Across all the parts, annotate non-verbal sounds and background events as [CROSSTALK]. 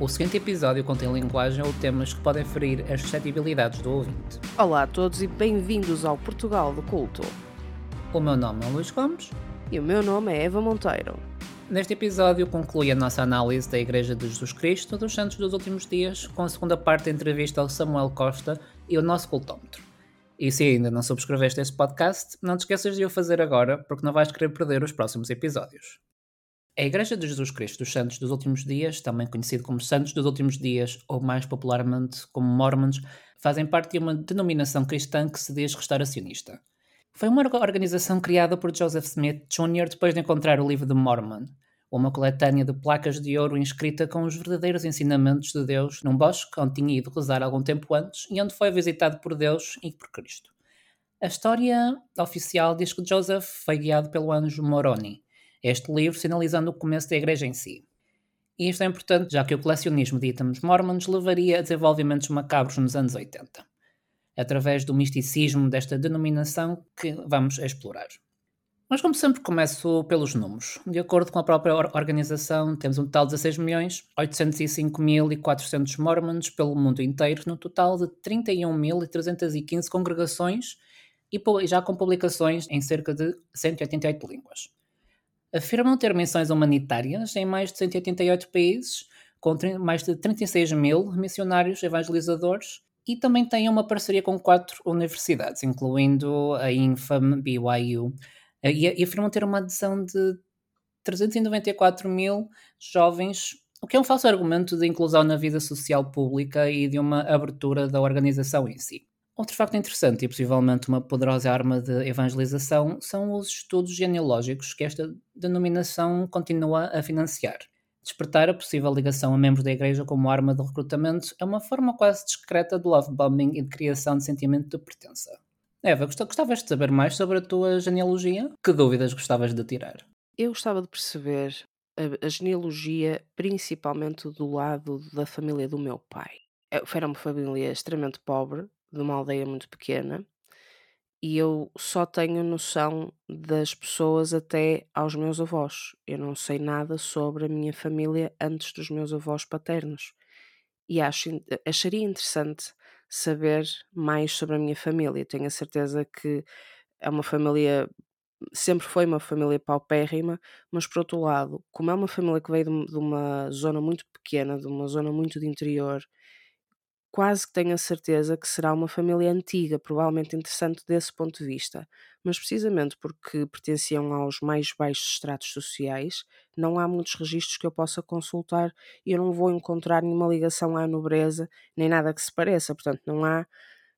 O seguinte episódio contém linguagem ou temas que podem ferir as suscetibilidades do ouvinte. Olá a todos e bem-vindos ao Portugal do Culto. O meu nome é Luís Gomes. E o meu nome é Eva Monteiro. Neste episódio conclui a nossa análise da Igreja de Jesus Cristo dos Santos dos Últimos Dias, com a segunda parte da entrevista ao Samuel Costa e o nosso cultómetro. E se ainda não subscreveste este podcast, não te esqueças de o fazer agora, porque não vais querer perder os próximos episódios. A Igreja de Jesus Cristo dos Santos dos Últimos Dias, também conhecido como Santos dos Últimos Dias ou mais popularmente como Mormons, fazem parte de uma denominação cristã que se diz restauracionista. Foi uma organização criada por Joseph Smith Jr. depois de encontrar o livro de Mormon, uma coletânea de placas de ouro inscrita com os verdadeiros ensinamentos de Deus num bosque onde tinha ido rezar algum tempo antes e onde foi visitado por Deus e por Cristo. A história oficial diz que Joseph foi guiado pelo anjo Moroni, este livro sinalizando o começo da igreja em si. E isto é importante, já que o colecionismo de itens mormons levaria a desenvolvimentos macabros nos anos 80, através do misticismo desta denominação que vamos explorar. Mas, como sempre, começo pelos números. De acordo com a própria organização, temos um total de 16 milhões 805.400 mormons pelo mundo inteiro, no total de 31.315 congregações e já com publicações em cerca de 188 línguas. Afirmam ter missões humanitárias em mais de 188 países, com mais de 36 mil missionários evangelizadores e também têm uma parceria com quatro universidades, incluindo a Infam, BYU, eh, e, afirmam ter uma adesão de 394 mil jovens, o que é um falso argumento de inclusão na vida social pública e de uma abertura da organização em si. Outro facto interessante e possivelmente uma poderosa arma de evangelização são os estudos genealógicos que esta denominação continua a financiar. Despertar a possível ligação a membros da Igreja como arma de recrutamento é uma forma quase discreta de love bombing e de criação de sentimento de pertença. Eva, gostavas de saber mais sobre a tua genealogia? Que dúvidas gostavas de tirar? Eu gostava de perceber a, a genealogia principalmente do lado da família do meu pai. Eu, era uma família extremamente pobre, de uma aldeia muito pequena, e eu só tenho noção das pessoas até aos meus avós. Eu não sei nada sobre a minha família antes dos meus avós paternos. E acho, acharia interessante saber mais sobre a minha família. Tenho a certeza que é uma família, sempre foi uma família paupérrima, mas por outro lado, como é uma família que veio de uma zona muito pequena, de uma zona muito de interior, quase que tenho a certeza que será uma família antiga, provavelmente interessante desse ponto de vista. Mas precisamente porque pertenciam aos mais baixos estratos sociais, não há muitos registros que eu possa consultar e eu não vou encontrar nenhuma ligação à nobreza, nem nada que se pareça. Portanto, não há,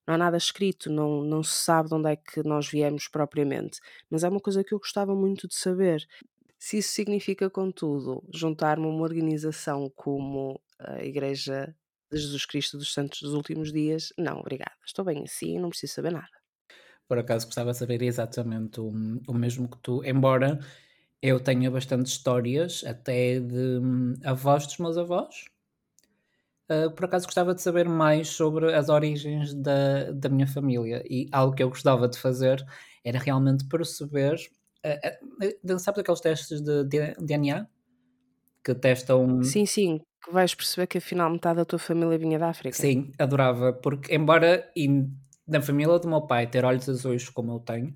não há nada escrito, não, não se sabe de onde é que nós viemos propriamente. Mas é uma coisa que eu gostava muito de saber. Se isso significa, contudo, juntar-me a uma organização como a Igreja de Jesus Cristo dos Santos dos Últimos Dias, não, obrigada. Estou bem assim, não preciso saber nada. Por acaso gostava de saber exatamente o, o mesmo que tu, embora eu tenha bastantes histórias, até de hum, avós dos meus avós. Uh, por acaso gostava de saber mais sobre as origens da, da minha família e algo que eu gostava de fazer era realmente perceber. Uh, uh, sabes aqueles testes de DNA que testam. Sim, sim, que vais perceber que afinal metade da tua família vinha da África. Sim, adorava, porque embora na família do meu pai ter olhos azuis como eu tenho,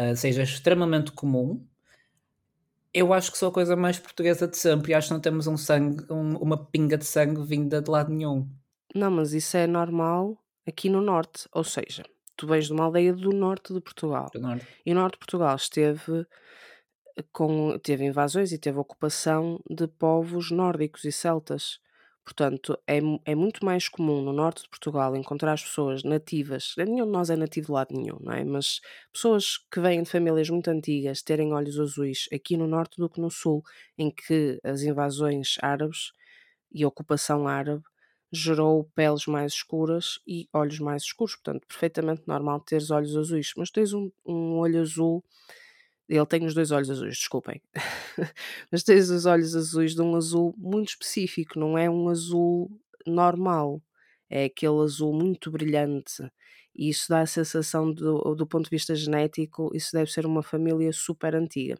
uh, seja extremamente comum, eu acho que sou a coisa mais portuguesa de sempre e acho que não temos um sangue, um, uma pinga de sangue vinda de lado nenhum. Não, mas isso é normal aqui no norte, ou seja, tu vens de uma aldeia do norte de Portugal. Do norte. E o norte de Portugal esteve com, teve invasões e teve ocupação de povos nórdicos e celtas. Portanto, é, é muito mais comum no norte de Portugal encontrar as pessoas nativas, nenhum de nós é nativo de lado nenhum, não é? Mas pessoas que vêm de famílias muito antigas terem olhos azuis aqui no norte do que no sul, em que as invasões árabes e a ocupação árabe gerou peles mais escuras e olhos mais escuros. Portanto, perfeitamente normal teres olhos azuis. Mas tens um, um olho azul ele tem os dois olhos azuis, desculpem. [LAUGHS] Mas tens os olhos azuis de um azul muito específico, não é um azul normal. É aquele azul muito brilhante. E isso dá a sensação, do, do ponto de vista genético, isso deve ser uma família super antiga.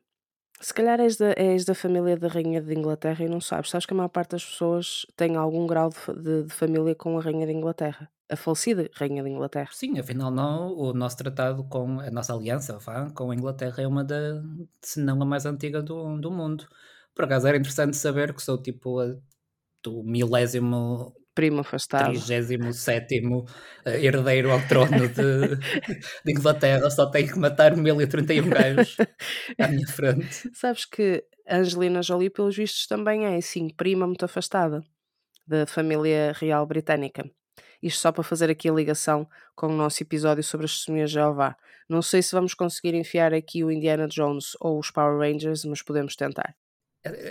Se calhar és da, és da família da Rainha de Inglaterra e não sabes. Sabes que a maior parte das pessoas tem algum grau de, de- de família com a Rainha de Inglaterra. A falecida Rainha de Inglaterra. Sim, afinal não, o nosso tratado com a nossa aliança vá, com a Inglaterra é uma da, se não a mais antiga do, do mundo. Por acaso era interessante saber que sou tipo a, do milésimo, Primo afastado. trigésimo sétimo eh, herdeiro ao trono de, de Inglaterra, só tenho que matar 1031 gajos [LAUGHS] à minha frente. Sabes que Angelina Jolie, pelos vistos, também é, sim, prima muito afastada da família real britânica. Isto só para fazer aqui a ligação com o nosso episódio sobre as testemunhas de Jeová. Não sei se vamos conseguir enfiar aqui o Indiana Jones ou os Power Rangers, mas podemos tentar.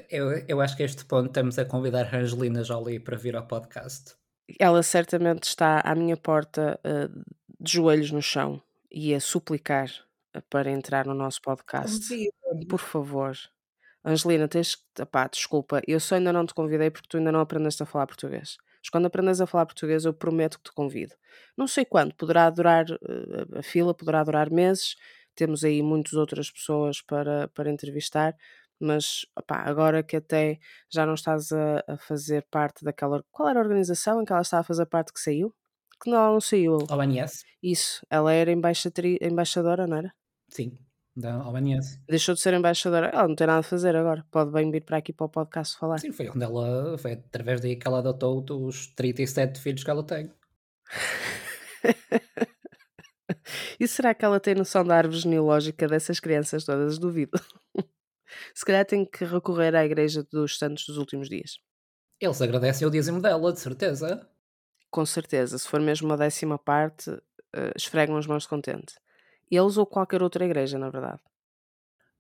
Eu, eu acho que a este ponto estamos a convidar a Angelina Jolie para vir ao podcast. Ela certamente está à minha porta uh, de joelhos no chão e a suplicar uh, para entrar no nosso podcast. Por favor. Angelina, tens que. Desculpa, eu só ainda não te convidei porque tu ainda não aprendeste a falar português. Mas quando aprendes a falar português, eu prometo que te convido. Não sei quando, poderá durar, uh, a fila poderá durar meses, temos aí muitas outras pessoas para, para entrevistar, mas opá, agora que até já não estás a, a, fazer parte daquela. Qual era a organização em que ela estava a fazer parte que saiu? Que não, não saiu. ONS? Isso, ela era embaixadora, não era? Sim, da ONS. Deixou de ser embaixadora. Ela não tem nada a fazer agora. Pode bem vir para aqui para o podcast falar. Sim, foi onde ela. Foi através daí que ela adotou os 37 filhos que ela tem. [LAUGHS] e será que ela tem noção da árvore genealógica dessas crianças todas? Duvido. [LAUGHS] Se calhar tem que recorrer à Igreja dos Santos dos Últimos Dias. Eles agradecem o dízimo dela, de certeza. Com certeza. Se for mesmo uma décima parte, uh, esfregam as mãos de contente. Eles ou qualquer outra igreja, na verdade.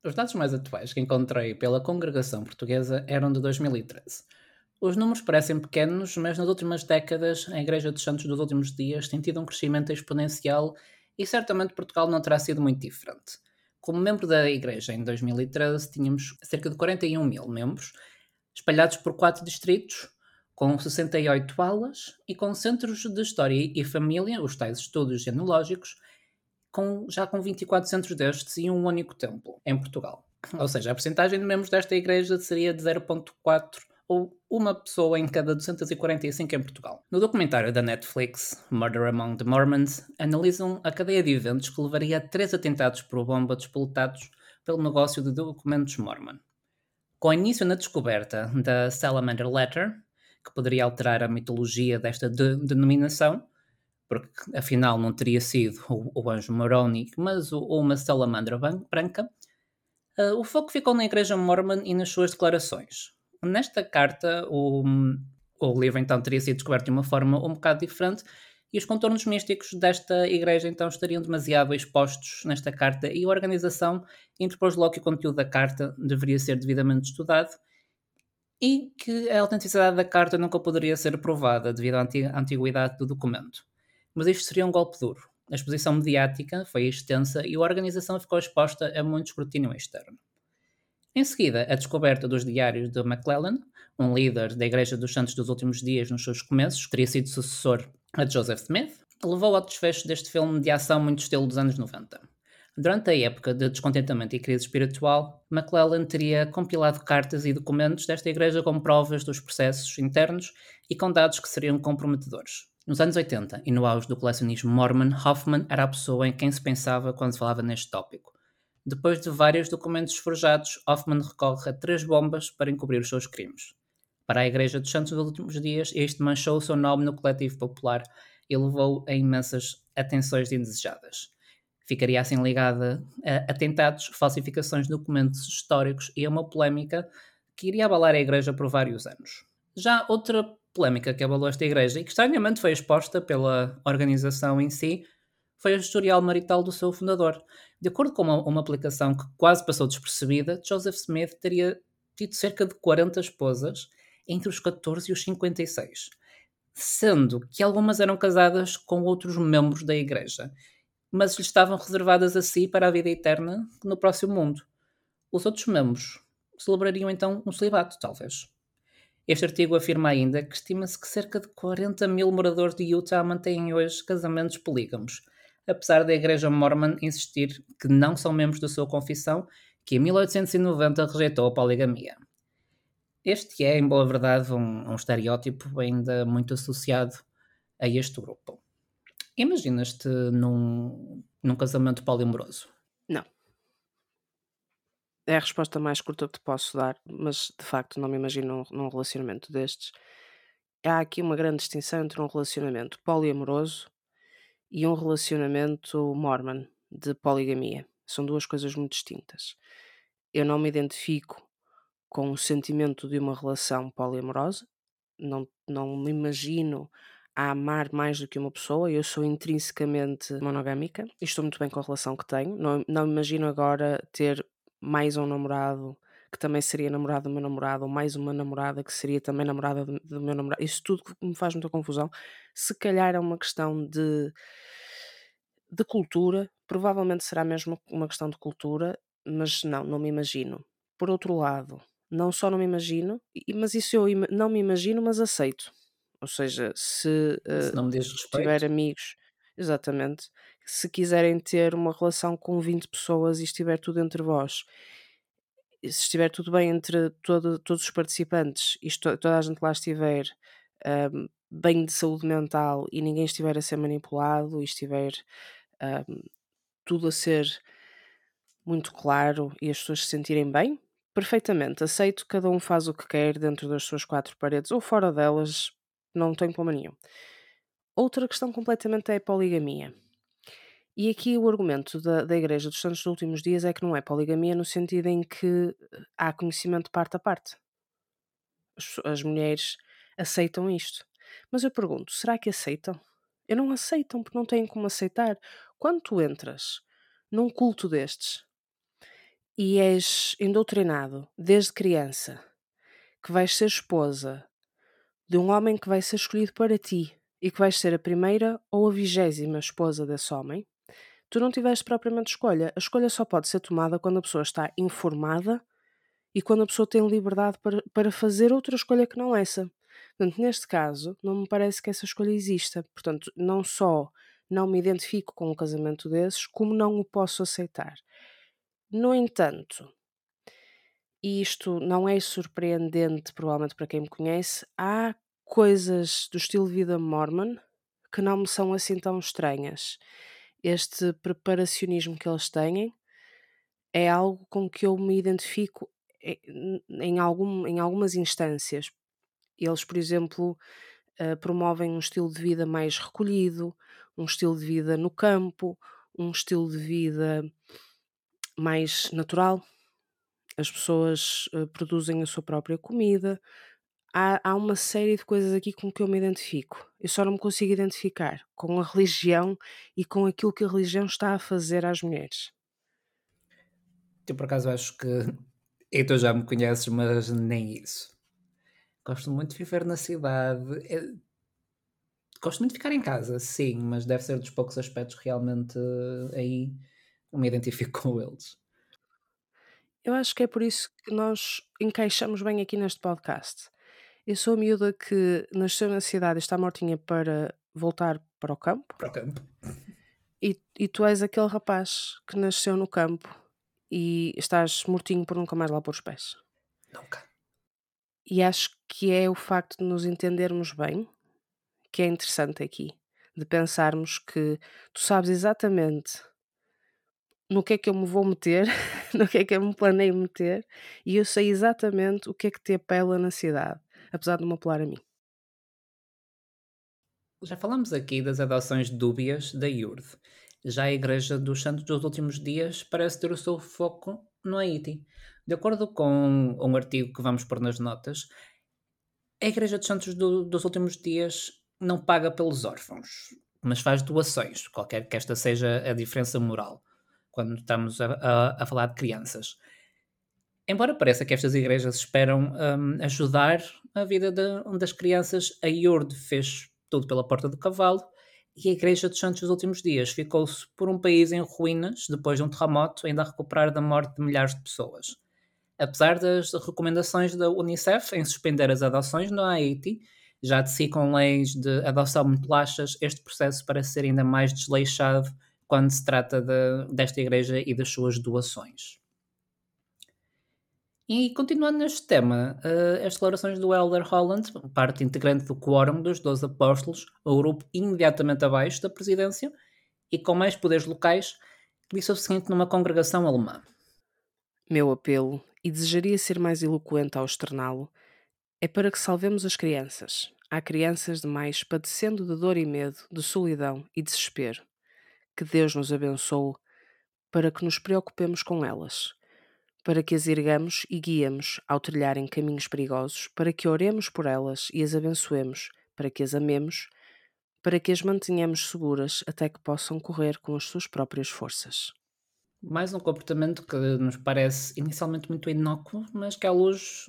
Os dados mais atuais que encontrei pela congregação portuguesa eram de 2013. Os números parecem pequenos, mas nas últimas décadas a Igreja dos Santos dos Últimos Dias tem tido um crescimento exponencial e certamente Portugal não terá sido muito diferente. Como membro da Igreja em 2013, tínhamos cerca de 41 mil membros, espalhados por quatro distritos, com 68 alas e com centros de História e Família, os tais estudos genealógicos, com, já com 24 centros destes e um único templo em Portugal. Ou seja, a porcentagem de membros desta igreja seria de 0,4 ou uma pessoa em cada 245 em Portugal. No documentário da Netflix, Murder Among the Mormons, analisam a cadeia de eventos que levaria a três atentados por bomba despoletados pelo negócio de documentos Mormon. Com início na descoberta da Salamander Letter, que poderia alterar a mitologia desta de denominação, porque afinal não teria sido o, o anjo Moroni, mas o, uma salamandra branca, uh, o foco ficou na Igreja Mormon e nas suas declarações. Nesta carta, o, o livro então teria sido descoberto de uma forma um bocado diferente e os contornos místicos desta igreja então estariam demasiado expostos nesta carta e a organização interpôs logo que o conteúdo da carta deveria ser devidamente estudado e que a autenticidade da carta nunca poderia ser provada devido à antiguidade do documento. Mas isto seria um golpe duro. A exposição mediática foi extensa e a organização ficou exposta a muito escrutínio externo. Em seguida, a descoberta dos diários de McClellan, um líder da Igreja dos Santos dos Últimos Dias nos seus começos, teria sido sucessor a Joseph Smith, levou ao desfecho deste filme de ação muito estilo dos anos 90. Durante a época de descontentamento e crise espiritual, McClellan teria compilado cartas e documentos desta igreja com provas dos processos internos e com dados que seriam comprometedores. Nos anos 80 e no auge do colecionismo Mormon, Hoffman era a pessoa em quem se pensava quando se falava neste tópico. Depois de vários documentos forjados, Hoffman recorre a três bombas para encobrir os seus crimes. Para a Igreja dos Santos dos Últimos Dias, este manchou o seu nome no coletivo popular e levou a imensas atenções indesejadas. Ficaria assim ligada a atentados, falsificações de documentos históricos e a uma polémica que iria abalar a Igreja por vários anos. Já outra polémica que abalou esta Igreja e que estranhamente foi exposta pela organização em si foi o historial marital do seu fundador. De acordo com uma, uma aplicação que quase passou despercebida, Joseph Smith teria tido cerca de 40 esposas entre os 14 e os 56, sendo que algumas eram casadas com outros membros da igreja, mas lhe estavam reservadas a si para a vida eterna no próximo mundo. Os outros membros celebrariam então um celibato, talvez. Este artigo afirma ainda que estima-se que cerca de 40 mil moradores de Utah mantêm hoje casamentos polígamos, apesar da Igreja Mormon insistir que não são membros da sua confissão que em 1890 rejeitou a poligamia. Este é, em boa verdade, um, um estereótipo ainda muito associado a este grupo. Imaginas-te num, num casamento poliamoroso? Não. É a resposta mais curta que te posso dar, mas de facto não me imagino num, relacionamento destes. Há aqui uma grande distinção entre um relacionamento poliamoroso e um relacionamento mormon, de poligamia. São duas coisas muito distintas. Eu não me identifico com o sentimento de uma relação poliamorosa, não, não me imagino a amar mais do que uma pessoa, eu sou intrinsecamente monogâmica e estou muito bem com a relação que tenho. Não, não imagino agora ter mais um namorado que também seria namorado do meu namorado, ou mais uma namorada que seria também namorada do, do meu namorado. Isso tudo me faz muita confusão. Se calhar é uma questão de, de cultura, provavelmente será mesmo uma questão de cultura, mas não, não me imagino. Por outro lado, não só não me imagino, mas isso eu não me imagino, mas aceito. Ou seja, se, se respeito. tiver amigos, exatamente, se quiserem ter uma relação com 20 pessoas e estiver tudo entre vós se estiver tudo bem entre todo, todos os participantes e toda a gente lá estiver um, bem de saúde mental e ninguém estiver a ser manipulado e estiver um, tudo a ser muito claro e as pessoas se sentirem bem, perfeitamente. Aceito, cada um faz o que quer dentro das suas quatro paredes ou fora delas, não tenho problema nenhum. Outra questão completamente é a poligamia. E aqui o argumento da, da Igreja dos Santos dos Últimos Dias é que não é poligamia no sentido em que eh, há conhecimento parte a parte. As, as mulheres aceitam isto. Mas eu pergunto, será que aceitam? Eu não aceitam porque não têm como aceitar. Quando tu entras num culto destes e és endoctrinado desde criança que vais ser esposa de um homem que vai ser escolhido para ti e que vais ser a primeira ou a vigésima esposa desse homem, tu não tiveste propriamente escolha. A escolha só pode ser tomada quando a pessoa está informada e quando a pessoa tem liberdade para, para fazer outra escolha que não essa. Portanto, neste caso, não me parece que essa escolha exista. Portanto, não só não me identifico com um casamento desses, como não o posso aceitar. No entanto, e isto não é surpreendente, provavelmente para quem me conhece, há coisas do estilo de vida mormon que não me são assim tão estranhas este preparacionismo que eles têm é algo com que eu me identifico em, algum, em algumas instâncias. Eles, por exemplo, uh, promovem um estilo de vida mais recolhido, um estilo de vida no campo, um estilo de vida mais natural. As pessoas uh, produzem a sua própria comida, há, há uma série de coisas aqui com que eu me identifico. Eu só não me consigo identificar com a religião e com aquilo que a religião está a fazer às mulheres. Eu, por acaso, acho que. [LAUGHS] E tu já me conheces, mas nem isso. Gosto muito de viver na cidade. É, gosto muito de ficar em casa, sim, mas deve ser dos poucos aspectos realmente aí me identifico [LAUGHS] com eles. Eu acho que é por isso que nós encaixamos bem aqui neste podcast. Eu sou a miúda que nasceu na cidade e está mortinha para voltar para o campo. Para o campo. E, e tu és aquele rapaz que nasceu no campo e estás mortinho por nunca mais lá pôr os pés. Nunca. E acho que é o facto de nos entendermos bem que é interessante aqui. De pensarmos que tu sabes exatamente no que é que eu me vou meter, [LAUGHS] no que é que eu me planeio meter, e eu sei exatamente o que é que te apela na cidade apesar de me apelar a mim. Já falamos aqui das adoções dúbias da IURD. Já a Igreja dos Santos dos Últimos Dias parece ter o seu foco no Haiti. De acordo com um artigo que vamos pôr nas notas, a Igreja dos Santos do, dos Últimos Dias não paga pelos órfãos, mas faz doações, qualquer que esta seja a diferença moral, quando estamos a, a, a falar de crianças. Embora pareça que estas igrejas esperam um, ajudar a vida de, das crianças, a IURD fez tudo pela porta do cavalo e a Igreja dos Santos dos Últimos Dias ficou-se por um país em ruínas, depois de um terremoto, ainda a recuperar da morte de milhares de pessoas. Apesar das recomendações da Unicef em suspender as adoções no Haiti, já de si com leis de adoção muito laxas, este processo parece ser ainda mais desleixado quando se trata de, desta igreja e das suas doações. E continuando neste tema, uh, as declarações do Elder Holland, parte integrante do quórum dos Doze Apóstolos, o grupo imediatamente abaixo da presidência e com mais poderes locais, disse o seguinte numa congregação alemã. Meu apelo, e desejaria ser mais eloquente ao externá-lo, é para que salvemos as crianças. Há crianças demais padecendo de dor e medo, de solidão e desespero. Que Deus nos abençoe para que nos preocupemos com elas para que as ergamos e guiemos ao trilharem caminhos perigosos, para que oremos por elas e as abençoemos, para que as amemos, para que as mantenhamos seguras até que possam correr com as suas próprias forças. Mais um comportamento que nos parece inicialmente muito inócuo, mas que à luz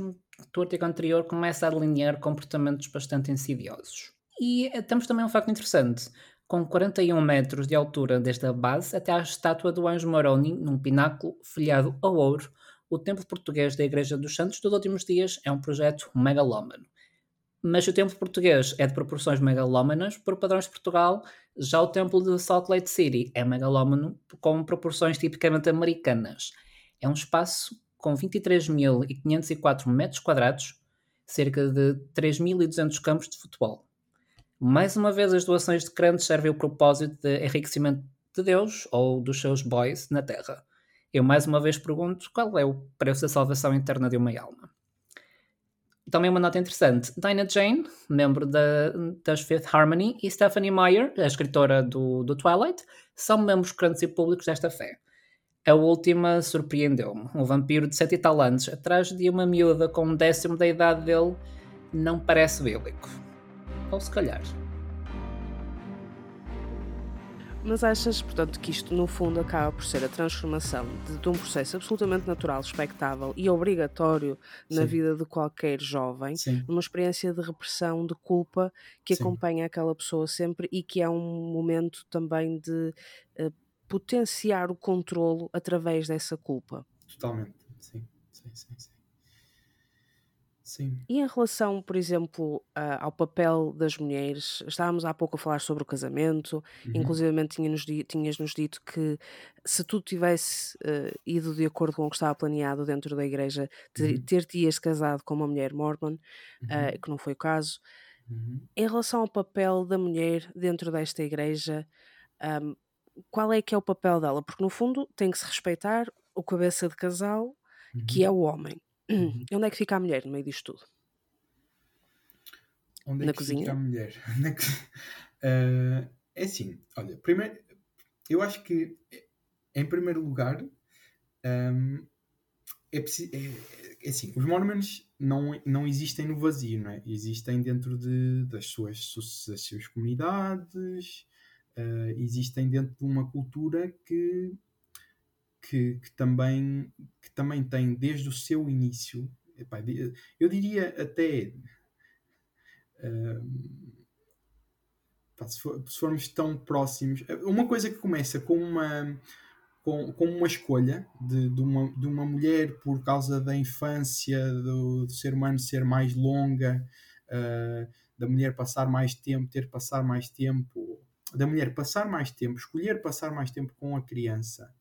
do artigo anterior começa a delinear comportamentos bastante insidiosos. E eh, temos também um facto interessante com 41 metros de altura desde a base até à estátua do Anjo Moroni, num pináculo folhado a ouro, o Templo Português da Igreja dos Santos dos Últimos Dias é um projeto megalómano. Mas o Templo Português é de proporções megalómanas por padrões de Portugal, já o Templo de Salt Lake City é megalómano com proporções tipicamente americanas. É um espaço com 23.504 metros quadrados, cerca de 3.200 campos de futebol. Mais uma vez, as doações de crentes servem o propósito de enriquecimento de Deus ou dos seus boys na Terra. Eu mais uma vez pergunto qual é o preço da salvação interna de uma alma. Também uma nota interessante: Dinah Jane, membro da, das Fifth Harmony, e Stephanie Meyer, a escritora do, do Twilight, são membros crentes e públicos desta fé. A última surpreendeu-me. Um vampiro de sete tal anos, atrás de uma miúda com um décimo da idade dele, não parece bíblico. Ou se calhar. Mas achas, portanto, que isto no fundo acaba por ser a transformação de, de um processo absolutamente natural, expectável e obrigatório na Sim. vida de qualquer jovem, Sim. numa experiência de repressão, de culpa que Sim. acompanha aquela pessoa sempre e que é um momento também de uh, potenciar o controlo através dessa culpa? Totalmente, sim, sim, sim. sim. Sim. E em relação, por exemplo, ao papel das mulheres, estávamos há pouco a falar sobre o casamento, uhum. inclusive tinhas-nos tinhas -nos dito que se tu tivesse uh, ido de acordo com o que estava planeado dentro da igreja, ter, uhum. ter te casado com uma mulher mormon, uhum. uh, que não foi o caso. Uhum. Em relação ao papel da mulher dentro desta igreja, um, qual é que é o papel dela? Porque no fundo tem que se respeitar o cabeça de casal, que uhum. é o homem. Uhum. Onde é que fica a mulher no meio disto tudo? Onde é Na que cozinha? fica a mulher? [LAUGHS] uh, é assim, olha, primeiro, eu acho que, em primeiro lugar, um, é, é, é, assim, os mormons não, não existem no vazio, não é? Existem dentro de, das, suas, das suas comunidades, uh, existem dentro de uma cultura que que, que, também, que também tem desde o seu início, epá, eu diria até uh, se, for, se, formos tão próximos, uma coisa que começa com uma com, com uma escolha de, de, uma, de uma mulher por causa da infância, do, do ser humano ser mais longa, uh, da mulher passar mais tempo, ter passar mais tempo, da mulher passar mais tempo, escolher passar mais tempo com a criança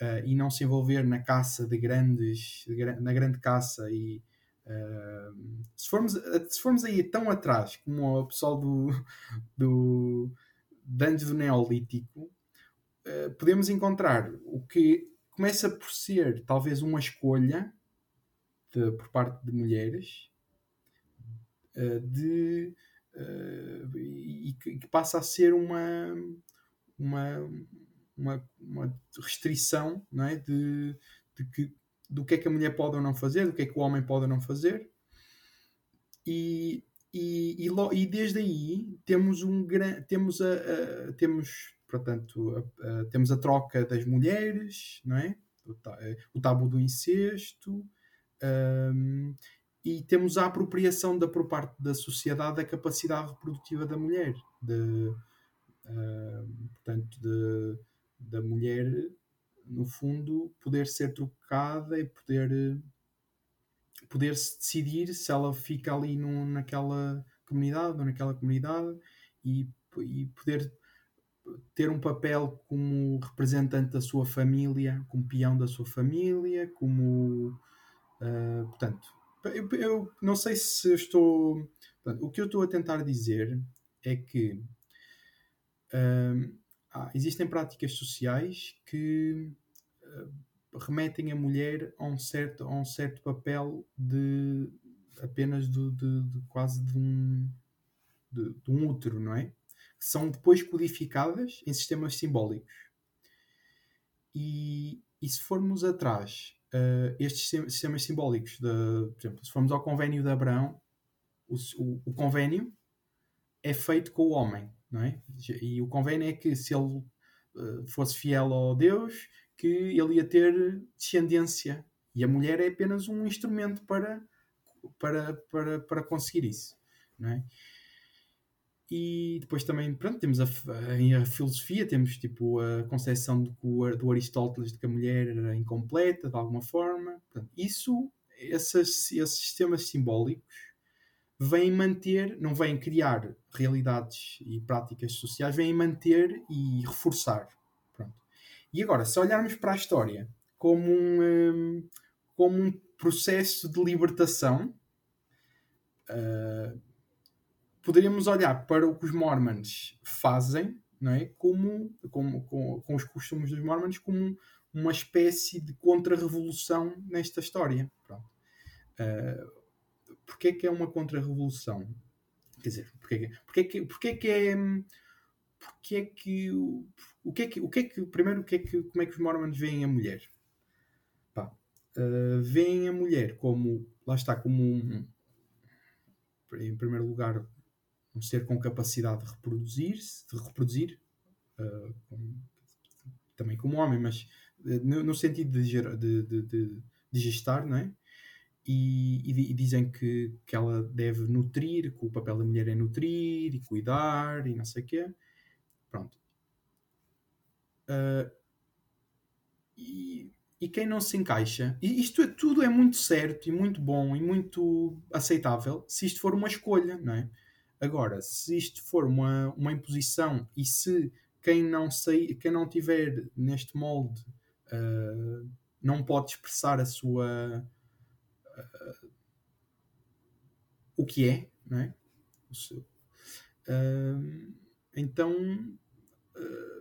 uh, e não se envolver na caça de grandes, de, na grande caça e uh, se, formos, se formos aí tão atrás como o pessoal do, [LAUGHS] do, antes do Neolítico, uh, podemos encontrar o que começa por ser talvez uma escolha de, por parte de mulheres de, e que, que passa a ser uma, uma, uma, uma restrição não é? de, de que, do que é que a mulher pode ou não fazer, do que é que o homem pode ou não fazer. E, e, e, e desde aí temos um temos a, a temos portanto a, a, temos a troca das mulheres não é o, o tabu do incesto um, e temos a apropriação da por parte da sociedade da capacidade reprodutiva da mulher de uh, portanto de da mulher, no fundo, poder ser trocada e poder, poder se decidir se ela fica ali no, naquela comunidade ou naquela comunidade e, e poder ter um papel como representante da sua família, como peão da sua família, como Uh, portanto, eu, eu, não sei se estou. Portanto, o que eu estou a tentar dizer é que uh, ah, existem práticas sociais que uh, remetem a mulher a um certo, a um certo papel de apenas de, de, de quase de um, de, de um útero, não é? São depois codificadas em sistemas simbólicos. E, e se formos atrás, uh, estes sistemas simbólicos, de, por exemplo, se formos ao convênio de Abraão, o, o, o, convênio é feito com o homem, não é? E o convênio é que se ele uh, fosse fiel ao Deus, que ele ia ter descendência. E a mulher é apenas um instrumento para, para, para, para conseguir isso, não é? E depois também, pronto, temos a, a, a filosofia, temos tipo a concepção do, do Aristóteles de que a mulher era incompleta de alguma forma. Portanto, isso, esses, esses sistemas simbólicos vêm manter, não vêm criar realidades e práticas sociais, vêm manter e reforçar. Pronto. E agora, se olharmos para a história como um, hum, como um processo de libertação, uh, poderíamos olhar para o que os Mormons fazem, não é? Como, como com, com os costumes dos Mormons, como uma espécie de contra-revolução nesta história. Pronto. Uh, porquê que é uma contra-revolução? Quer dizer, porquê, porquê, que, porquê que é. Porquê é que. O que é que, o que é que. Primeiro, o que é que, como é que os Mormons veem a mulher? Pá, uh, veem a mulher como. Lá está, como um. Em primeiro lugar, um ser com capacidade de reproduzir-se, de reproduzir, uh, também como homem, mas uh, no, no, sentido de, de, de, de, de gestar, não é? E, e, e, dizem que, que ela deve nutrir, que o papel da mulher é nutrir e cuidar e não sei o quê. Pronto. Uh, e, e quem não se encaixa, e isto é, tudo é muito certo e muito bom e muito aceitável se isto for uma escolha, não é? Agora, se isto for uma, uma imposição e se quem não, sei, quem não tiver neste molde uh, não pode expressar a sua. Uh, o que é, não é? O seu. Uh, então,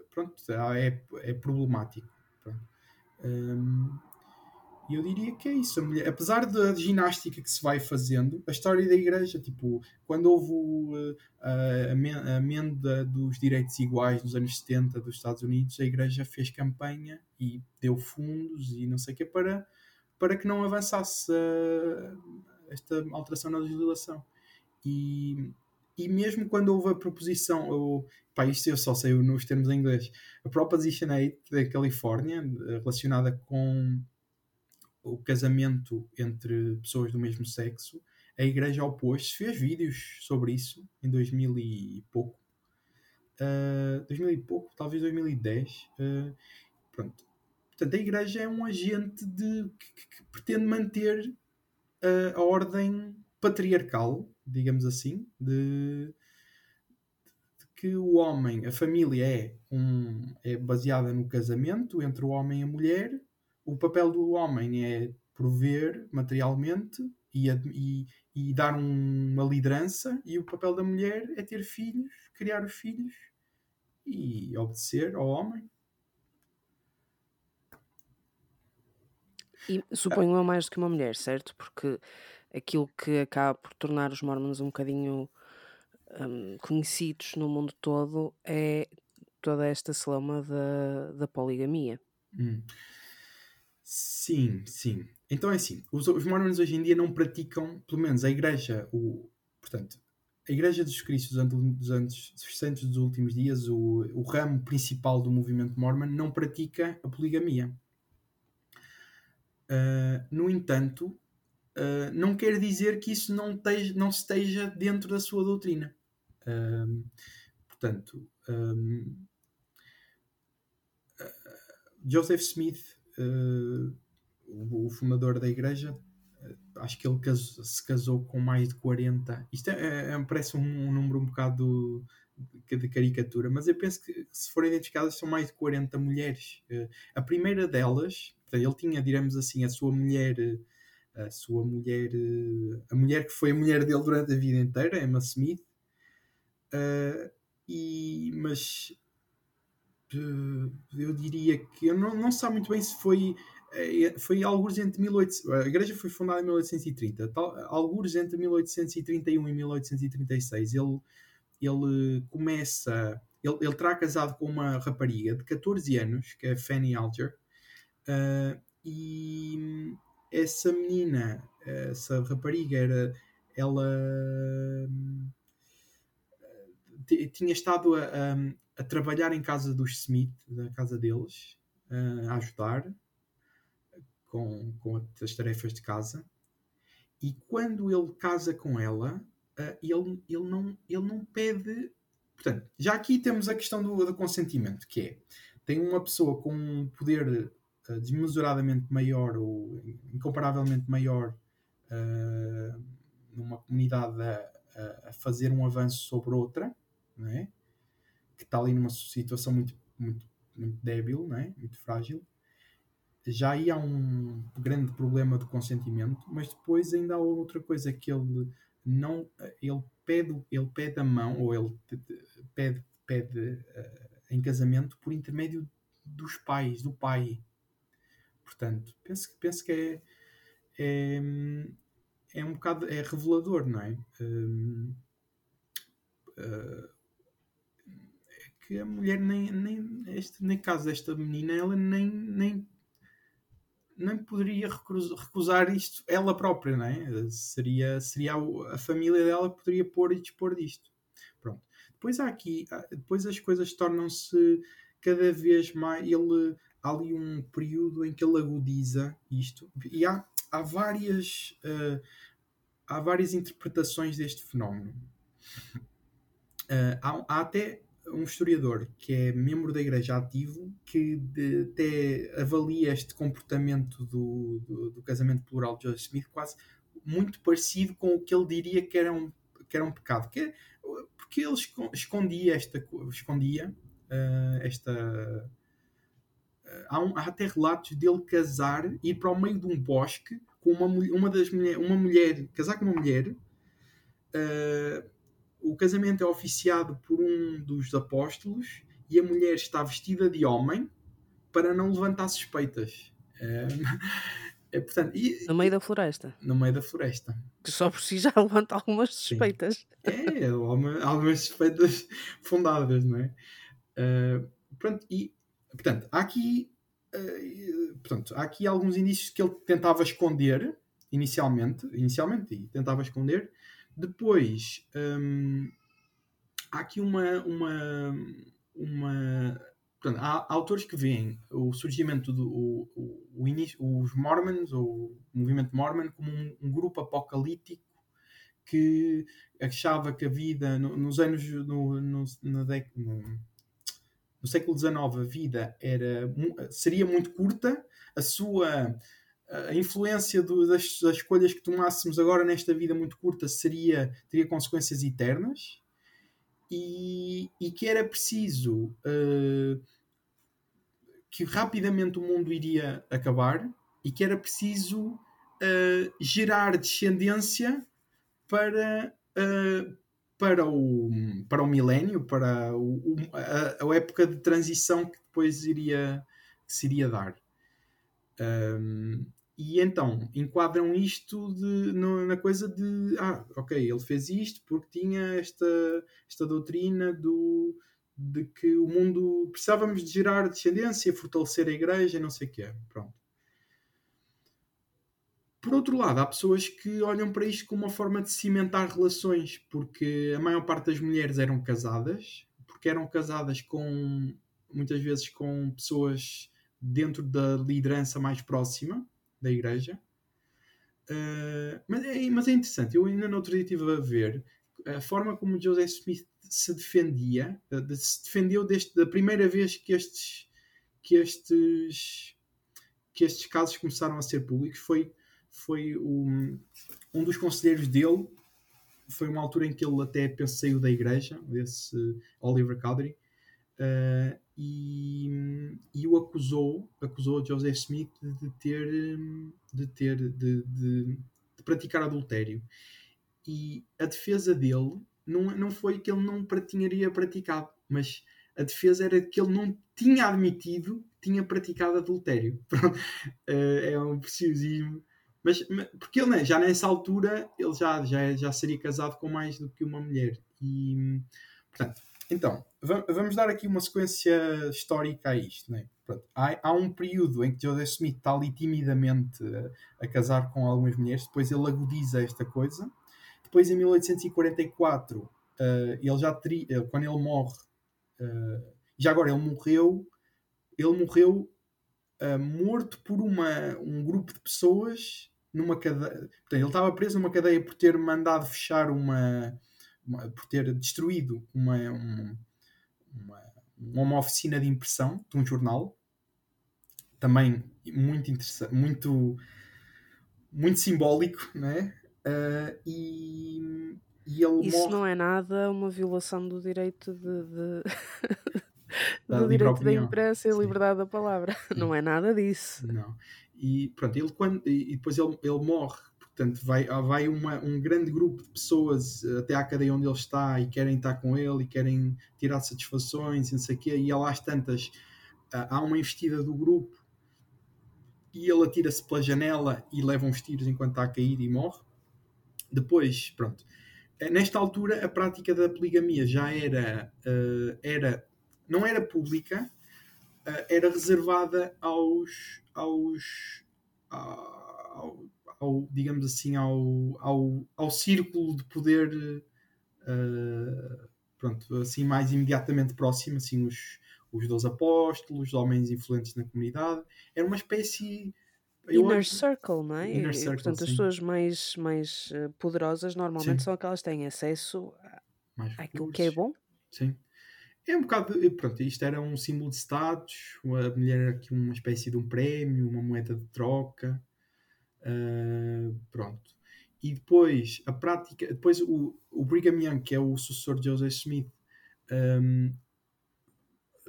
pronto, é, é problemático. Pronto. E eu diria que é isso. Mulher, apesar da ginástica que se vai fazendo, a história da igreja, tipo, quando houve a, a amenda dos direitos iguais nos anos 70 dos Estados Unidos, a igreja fez campanha e deu fundos e não sei o que para, para que não avançasse esta alteração na legislação. E, e mesmo quando houve a proposição, ou, pá, isto eu só sei nos termos em inglês, a Proposition 8 da Califórnia, relacionada com o casamento entre pessoas do mesmo sexo, a igreja opôs-se, fez vídeos sobre isso em 2000 e pouco. Uh, ah, 2000 e pouco, talvez 2010. Uh, ah, pronto. Portanto, a igreja é um agente de, que, que pretende manter uh, a ordem patriarcal, digamos assim, de, de, que o homem, a família é, um, é baseada no casamento entre o homem e a mulher o papel do homem é prover materialmente e, e, e dar um, uma liderança, e o papel da mulher é ter filhos, criar os filhos e obedecer ao homem. E suponho eu mais do que uma mulher, certo? Porque aquilo que acaba por tornar os mormons um bocadinho um, conhecidos no mundo todo é toda esta celama da, da poligamia. Hum. Sim, sim. Então é assim, os, os mormons hoje em dia não praticam, pelo menos a igreja, o, portanto, a Igreja dos Cristos dos anos Santos dos últimos dias, o, o ramo principal do movimento mormon, não pratica a poligamia. Uh, no entanto, uh, não quer dizer que isso não, teja, não esteja dentro da sua doutrina. Uh, portanto, um, Joseph Smith uh, o, fundador da igreja, acho que ele casou, se casou com mais de 40. Isto é, é, é parece um, um, número um bocado de, caricatura, mas eu penso que se forem identificadas são mais de 40 mulheres. Uh, a primeira delas, ele tinha, diremos assim, a sua mulher a sua mulher, uh, a mulher que foi a mulher dele durante a vida inteira, Emma Smith. E, mas eu diria que eu não, não sei muito bem se foi foi alguns entre 1800, a igreja foi fundada em 1830, tal, alguns entre 1831 e 1836 ele, ele começa ele, ele terá casado com uma rapariga de 14 anos que é Fanny Alger uh, e essa menina essa rapariga era ela tinha estado a, a, a, trabalhar em casa dos Smith, na casa deles, a ajudar com, com as tarefas de casa. E quando ele casa com ela, ele, ele, não, ele não pede. Portanto, já aqui temos a questão do, do consentimento, que é tem uma pessoa com um poder desmesuradamente maior ou incomparavelmente maior uh, numa comunidade a, a, fazer um avanço sobre outra não é? que está ali numa situação muito, muito, muito débil, não é? muito frágil. Já aí há um grande problema de consentimento, mas depois ainda há outra coisa que ele não ele pede ele pede a mão ou ele pede pede uh, em casamento por intermédio dos pais do pai. Portanto penso penso que é, é é um bocado é revelador não é? Um, uh, que a mulher nem, nem este, nem caso desta menina, ela nem, nem, nem poderia recusar isto ela própria, não é? Seria, seria a família dela que poderia pôr e dispor disto. Pronto. Depois há aqui, depois as coisas tornam-se cada vez mais. Ele, há ali um período em que ele agudiza isto e há, há várias. Uh, há várias interpretações deste fenómeno. Uh, há, há, até um historiador que é membro da Igreja ativo que de, até avalia este comportamento do, do, do, casamento plural de Joseph Smith quase muito parecido com o que ele diria que era um, que era um pecado. Que, é, porque ele escondia esta escondia uh, esta uh, há, um, há, até relatos dele casar ir para o meio de um bosque com uma, uma das mulher, uma mulher casar com uma mulher uh, o casamento é oficiado por um dos apóstolos e a mulher está vestida de homem para não levantar suspeitas. É, é, portanto, e, no meio da floresta. No meio da floresta. Que só por si já [LAUGHS] levanta algumas suspeitas. Sim. É, algumas suspeitas fundadas, não é? Uh, pronto, e portanto, há aqui, uh, portanto, há aqui alguns indícios que ele tentava esconder inicialmente, inicialmente e tentava esconder, depois, hum, há aqui uma. uma, uma portanto, há, há, autores que veem o surgimento do o, o, início, os Mormons, ou o movimento Mormon, como um, um grupo apocalíptico que achava que a vida no, nos anos no, no, no, no, século XIX a vida era, seria muito curta, a sua a influência do, das, das, escolhas que tomássemos agora nesta vida muito curta seria teria consequências eternas e, e que era preciso uh, que rapidamente o mundo iria acabar e que era preciso uh, gerar descendência para uh, para o para o milénio para o, a, a, época de transição que depois iria que se iria dar. Um, e então enquadram isto de, no, na coisa de ah, ok, ele fez isto porque tinha esta, esta doutrina do, de que o mundo precisávamos de gerar descendência, fortalecer a igreja, não sei o quê. Pronto. Por outro lado, há pessoas que olham para isto como uma forma de cimentar relações, porque a maior parte das mulheres eram casadas, porque eram casadas com muitas vezes com pessoas dentro da liderança mais próxima da igreja. Uh, mas, é, mas é interessante, eu ainda no outro a ver a forma como Joseph Smith se defendia, de, se defendeu deste, da primeira vez que estes, que estes, que estes casos começaram a ser públicos. Foi, foi um, um dos conselheiros dele. Foi uma altura em que ele até penso, saiu da igreja, desse Oliver Cowdery, uh, e, e o acusou, acusou Joseph Smith de ter, de, ter de, de, de praticar adultério. E a defesa dele não, não foi que ele não tinha praticado, mas a defesa era que ele não tinha admitido que tinha praticado adultério. [LAUGHS] Pronto. Uh, é um preciosismo. Mas, porque ele, né, já nessa altura, ele já, já, já seria casado com mais do que uma mulher. E, portanto, então, vamos dar aqui uma sequência histórica a isto. Né? Pronto, há, há, um período em que Joseph Smith está ali timidamente a, a, casar com algumas mulheres, depois ele agudiza esta coisa. Depois, em 1844, uh, ele já teria, quando ele morre, uh, já agora ele morreu, ele morreu uh, morto por uma, um grupo de pessoas numa cadeia. Portanto, ele estava preso numa cadeia por ter mandado fechar uma, uma por ter destruído uma, uma, uma, uma oficina de impressão de um jornal. Também muito interessante, muito, muito simbólico, né? Uh, e, e ele Isso morre... não é nada uma violação do direito de, de... [LAUGHS] do direito da imprensa e a liberdade da palavra. [LAUGHS] Sim. Não é nada disso. Não. E pronto, ele quando, e depois ele, ele morre. Portanto, vai, vai uma, um grande grupo de pessoas até à cadeia onde ele está e querem estar com ele e querem tirar satisfações e não sei o quê. E lá às tantas há uma investida do grupo e ele atira-se pela janela e leva uns tiros enquanto está a cair e morre. Depois, pronto. Nesta altura, a prática da poligamia já era, uh, era não era pública, uh, era reservada aos, aos ao, ao, digamos assim, ao, ao, ao círculo de poder uh, pronto, assim mais imediatamente próximo, assim os, os 12 apóstolos, os homens influentes na comunidade, era uma espécie Inner acho... circle, não é? Inner circle, portanto, sim. as pessoas mais, mais eh, poderosas normalmente sim. são aquelas que têm acesso àquilo que é bom. Sim. É um bocado. Pronto, isto era um símbolo de status, a mulher era aqui uma espécie de um prémio, uma moeda de troca. Uh, pronto. E depois a prática. Depois o, o Brigham Young, que é o sucessor de Joseph Smith, um,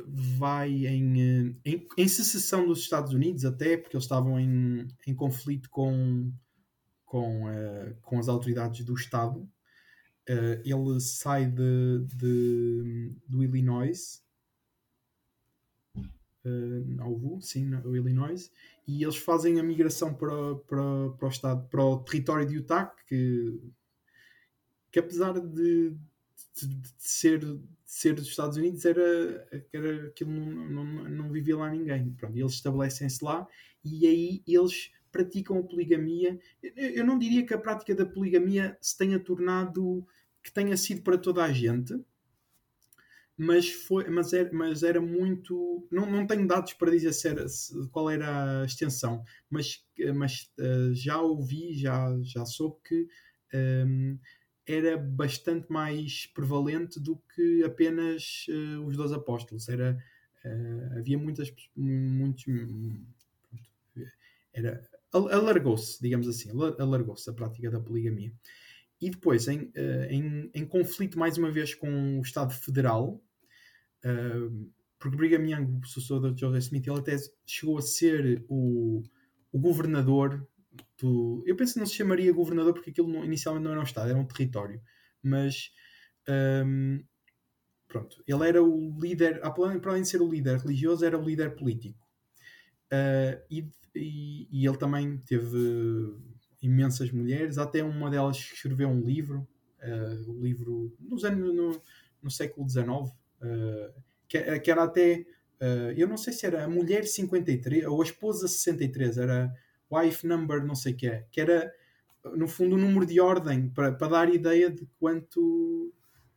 vai em, em, em, secessão dos Estados Unidos, até porque eles estavam em, em conflito com, com, uh, com as autoridades do Estado. Uh, ele sai de, de, do Illinois, uh, Nauvoo, sim, no Illinois, e eles fazem a migração para, para, para o estado, para o território de Utah, que, que apesar de, de, de ser, ser dos Estados Unidos, era, era aquilo não, não, não vivia lá ninguém. Pronto, eles estabelecem-se lá e aí eles praticam a poligamia. Eu não diria que a prática da poligamia se tenha tornado que tenha sido para toda a gente, mas, foi, mas, era, mas era muito. Não, não tenho dados para dizer se era, se, qual era a extensão, mas, mas uh, já ouvi, já, já soube que um, ehm, era bastante mais prevalente do que apenas uh, os dois apóstolos. Era, uh, havia muitas. Muitos, era, alargou-se, digamos assim, alargou-se a prática da poligamia. E depois, em, em, em, conflito mais uma vez com o Estado Federal, porque Brigham Young, o sucessor de Joseph Smith, ele até chegou a ser o, o governador do. Eu penso que não se chamaria governador porque aquilo não, inicialmente não era um Estado, era um território. Mas. Um, pronto, ele era o líder, para além de ser o líder religioso, era o líder político. Uh, e, e, e, ele também teve imensas mulheres, até uma delas escreveu um livro, uh, livro nos anos, no, no século XIX, que, que, era até, uh, eu não sei se era a mulher 53 ou a esposa 63, era wife number não sei o que é, que era no fundo o número de ordem para, para dar ideia de quanto,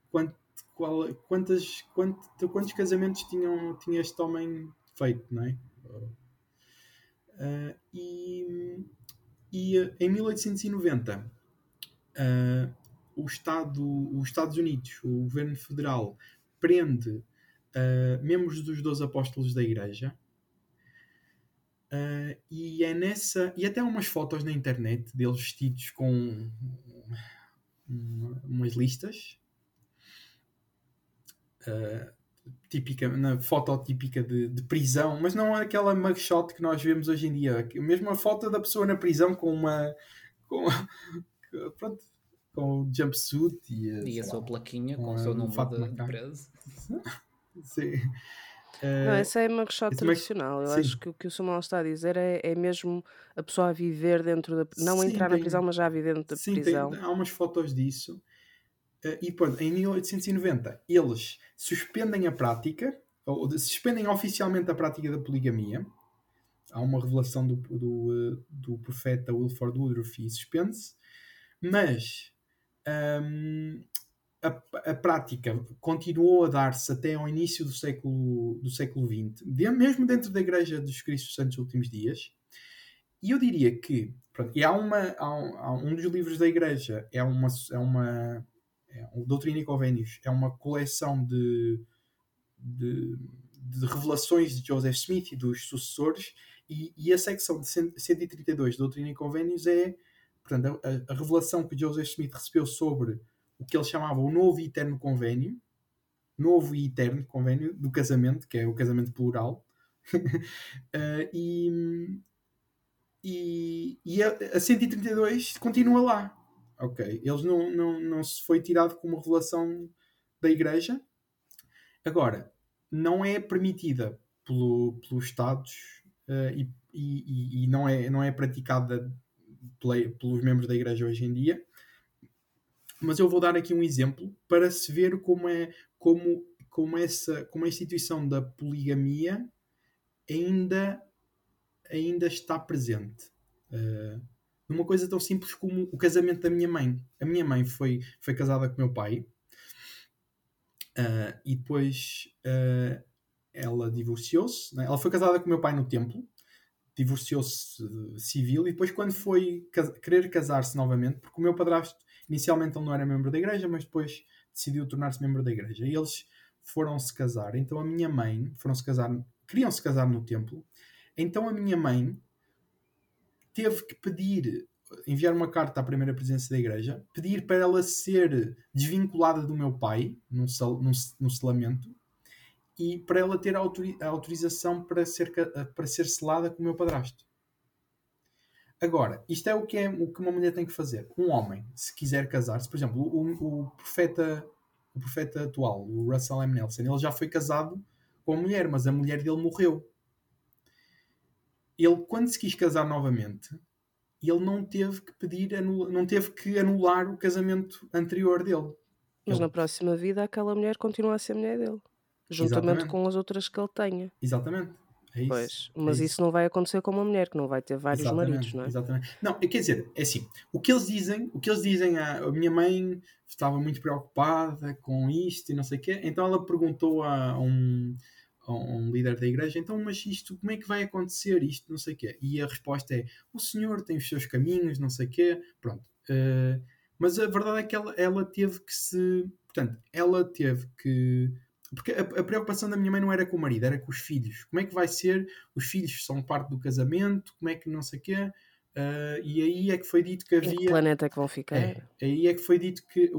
quanto qual, quantas, quanto, quantos casamentos tinham, tinha este homem feito, não é? Uh, e e eh, em 1890, uh, eh, o Estado, os Estados Unidos, o governo federal, prende uh, membros dos dois apóstolos da Igreja. Uh, e é nessa. E até umas fotos na internet deles vestidos com umas listas. Uh, típica, na foto típica de, de, prisão, mas não é aquela mugshot que nós vemos hoje em dia. Mesmo a foto da pessoa na prisão com uma. Com, [LAUGHS] pronto, com o jumpsuit e a, e a sua lá, plaquinha com, com o seu número de, de preso. [LAUGHS] Sim. Não, essa é uma mugshot tradicional. Eu sim. acho que o que o Samuel está a dizer é, é mesmo a pessoa a viver dentro da. Não sim, entrar tem, na prisão, mas já a viver dentro da sim, prisão. Tem, há umas fotos disso. Uh, e pronto, em 1890 eles suspendem a prática, ou suspendem oficialmente a prática da poligamia. Há uma revelação do, do, eh, do profeta Wilford Woodruff e suspende-se. Mas um, a, a, prática continuou a dar-se até ao início do século, do século XX, mesmo dentro da Igreja dos Cristos Santos Últimos Dias. E eu diria que, pronto, e há, uma, há, um, há um dos livros da Igreja, é uma, é uma é, o Doutrina e Convênios, é uma coleção de, de, de, revelações de Joseph Smith e dos sucessores, e, e a secção de 132 de Doutrina e Convênios é portanto, a, a revelação que Joseph Smith recebeu sobre o que ele chamava o novo e eterno convênio, novo e eterno convênio do casamento, que é o casamento plural, uh, [LAUGHS] e, e, e a, a 132 continua lá. Ok, eles não, não, não se foi tirado como revelação da igreja. Agora, não é permitida pelo, pelos Estados uh, e, e, e, não, é, não é praticada pelos membros da igreja hoje em dia mas eu vou dar aqui um exemplo para se ver como é como, como, essa, como a instituição da poligamia ainda, ainda está presente. Uh, numa coisa tão simples como o casamento da minha mãe. A minha mãe foi, foi casada com meu pai uh, e depois uh, ela divorciou-se. Né? Ela foi casada com meu pai no templo, divorciou-se civil e depois, quando foi querer casar-se novamente, porque o meu padrasto Inicialmente ele não era membro da igreja, mas depois decidiu tornar-se membro da igreja. E eles foram se casar. Então a minha mãe, foram se casar, queriam se casar no templo. Então a minha mãe teve que pedir, enviar uma carta à primeira presença da igreja, pedir para ela ser desvinculada do meu pai, num, num, num selamento, e para ela ter a autorização para ser, para ser selada com o meu padrasto. Agora, isto é o que, é o que uma mulher tem que fazer. Um homem, se quiser casar-se, por exemplo, o, o, profeta, o profeta atual, o Russell M. Nelson, ele já foi casado com a mulher, mas a mulher dele morreu. Ele, quando se quis casar novamente, ele não teve que pedir, não teve que anular o casamento anterior dele. Mas ele... na próxima vida aquela mulher continua a ser mulher dele. Juntamente Exatamente. com as outras que ele tenha. Exatamente. É pois, mas é isso. isso. não vai acontecer com uma mulher que não vai ter vários exatamente, maridos, não é? Exatamente. Não, quer dizer, é assim, o que eles dizem, o que eles dizem a, a minha mãe estava muito preocupada com isto e não sei o quê, então ela perguntou a, a, um, a um líder da igreja, então, mas isto, como é que vai acontecer isto, não sei o quê? E a resposta é, o senhor tem os seus caminhos, não sei o quê, pronto. Uh, mas a verdade é que ela, ela teve que se, portanto, ela teve que porque a, a, preocupação da minha mãe não era com o marido, era com os filhos. Como é que vai ser? Os filhos são parte do casamento, como é que não sei o quê. Uh, e aí é que foi dito que havia. Que planeta é que vão ficar? É, aí é que foi dito que,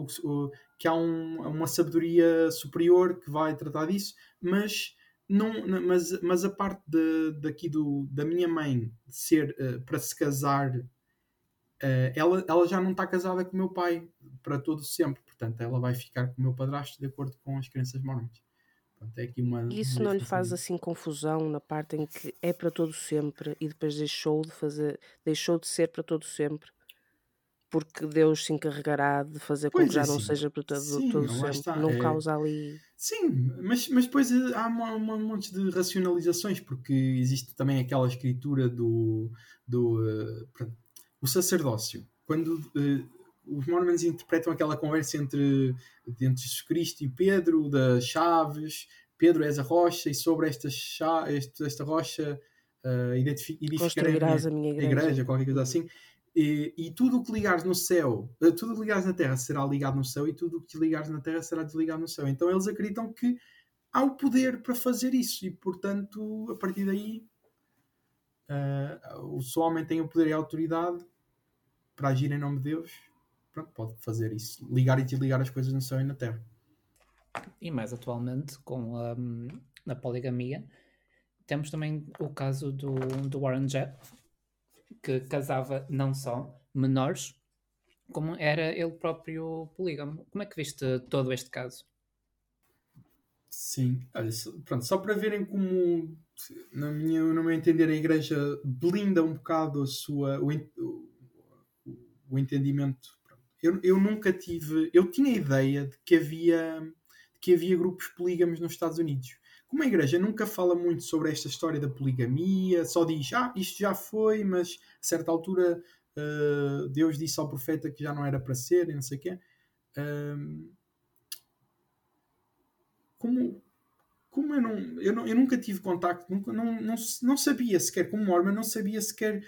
que há um, uma sabedoria superior que vai tratar disso, mas. Não, mas, mas a parte de, daqui do, da minha mãe ser uh, para se casar, uh, ela, ela já não está casada com o meu pai para todo sempre Portanto, ela vai ficar com o meu padrasto de acordo com as crenças mormons. Portanto, é aqui uma, Isso não lhe faz assim confusão na parte em que é para todo sempre e depois deixou de fazer, deixou de ser para todo sempre? Porque Deus se encarregará de fazer com que já assim, não seja para todo, sim, todo sempre. Está, não é... causa ali. Sim, mas, mas depois eh, há uma, uma, um monte de racionalizações, porque existe também aquela escritura do, do uh, o sacerdócio. Quando uh, os Mormons interpretam aquela conversa entre, entre Jesus Cristo e Pedro, das chaves, Pedro és a rocha, e sobre esta, chave, esta, esta rocha uh, edificarás a minha igreja. igreja. qualquer coisa assim. E, e tudo o que ligares no céu, uh, tudo o que ligares na terra será ligado no céu, e tudo o que ligares na terra será desligado no céu. Então eles acreditam que há o poder para fazer isso, e portanto, a partir daí, uh, o homem tem o poder e a autoridade para agir em nome de Deus pronto, pode fazer isso, ligar e desligar as coisas no céu e na terra. e mais atualmente com a, a poligamia, temos também o caso do, do Warren Jeff, que casava não só menores, como era ele próprio polígamo. Como é que viste todo este caso? Sim, olha, pronto, só para verem como, na minha, no meu entender, a Igreja blinda um bocado a sua, o, o, o entendimento. Eu, eu nunca tive. Eu tinha ideia de que havia, de que havia grupos polígamos nos Estados Unidos. Como a Igreja nunca fala muito sobre esta história da poligamia, só diz, ah, isto já foi, mas a certa altura uh, Deus disse ao profeta que já não era para ser, e não sei o quê. Uh, como, como eu não, eu não eu nunca tive contacto, nunca, não, não, não sabia sequer, como Mormon, não sabia sequer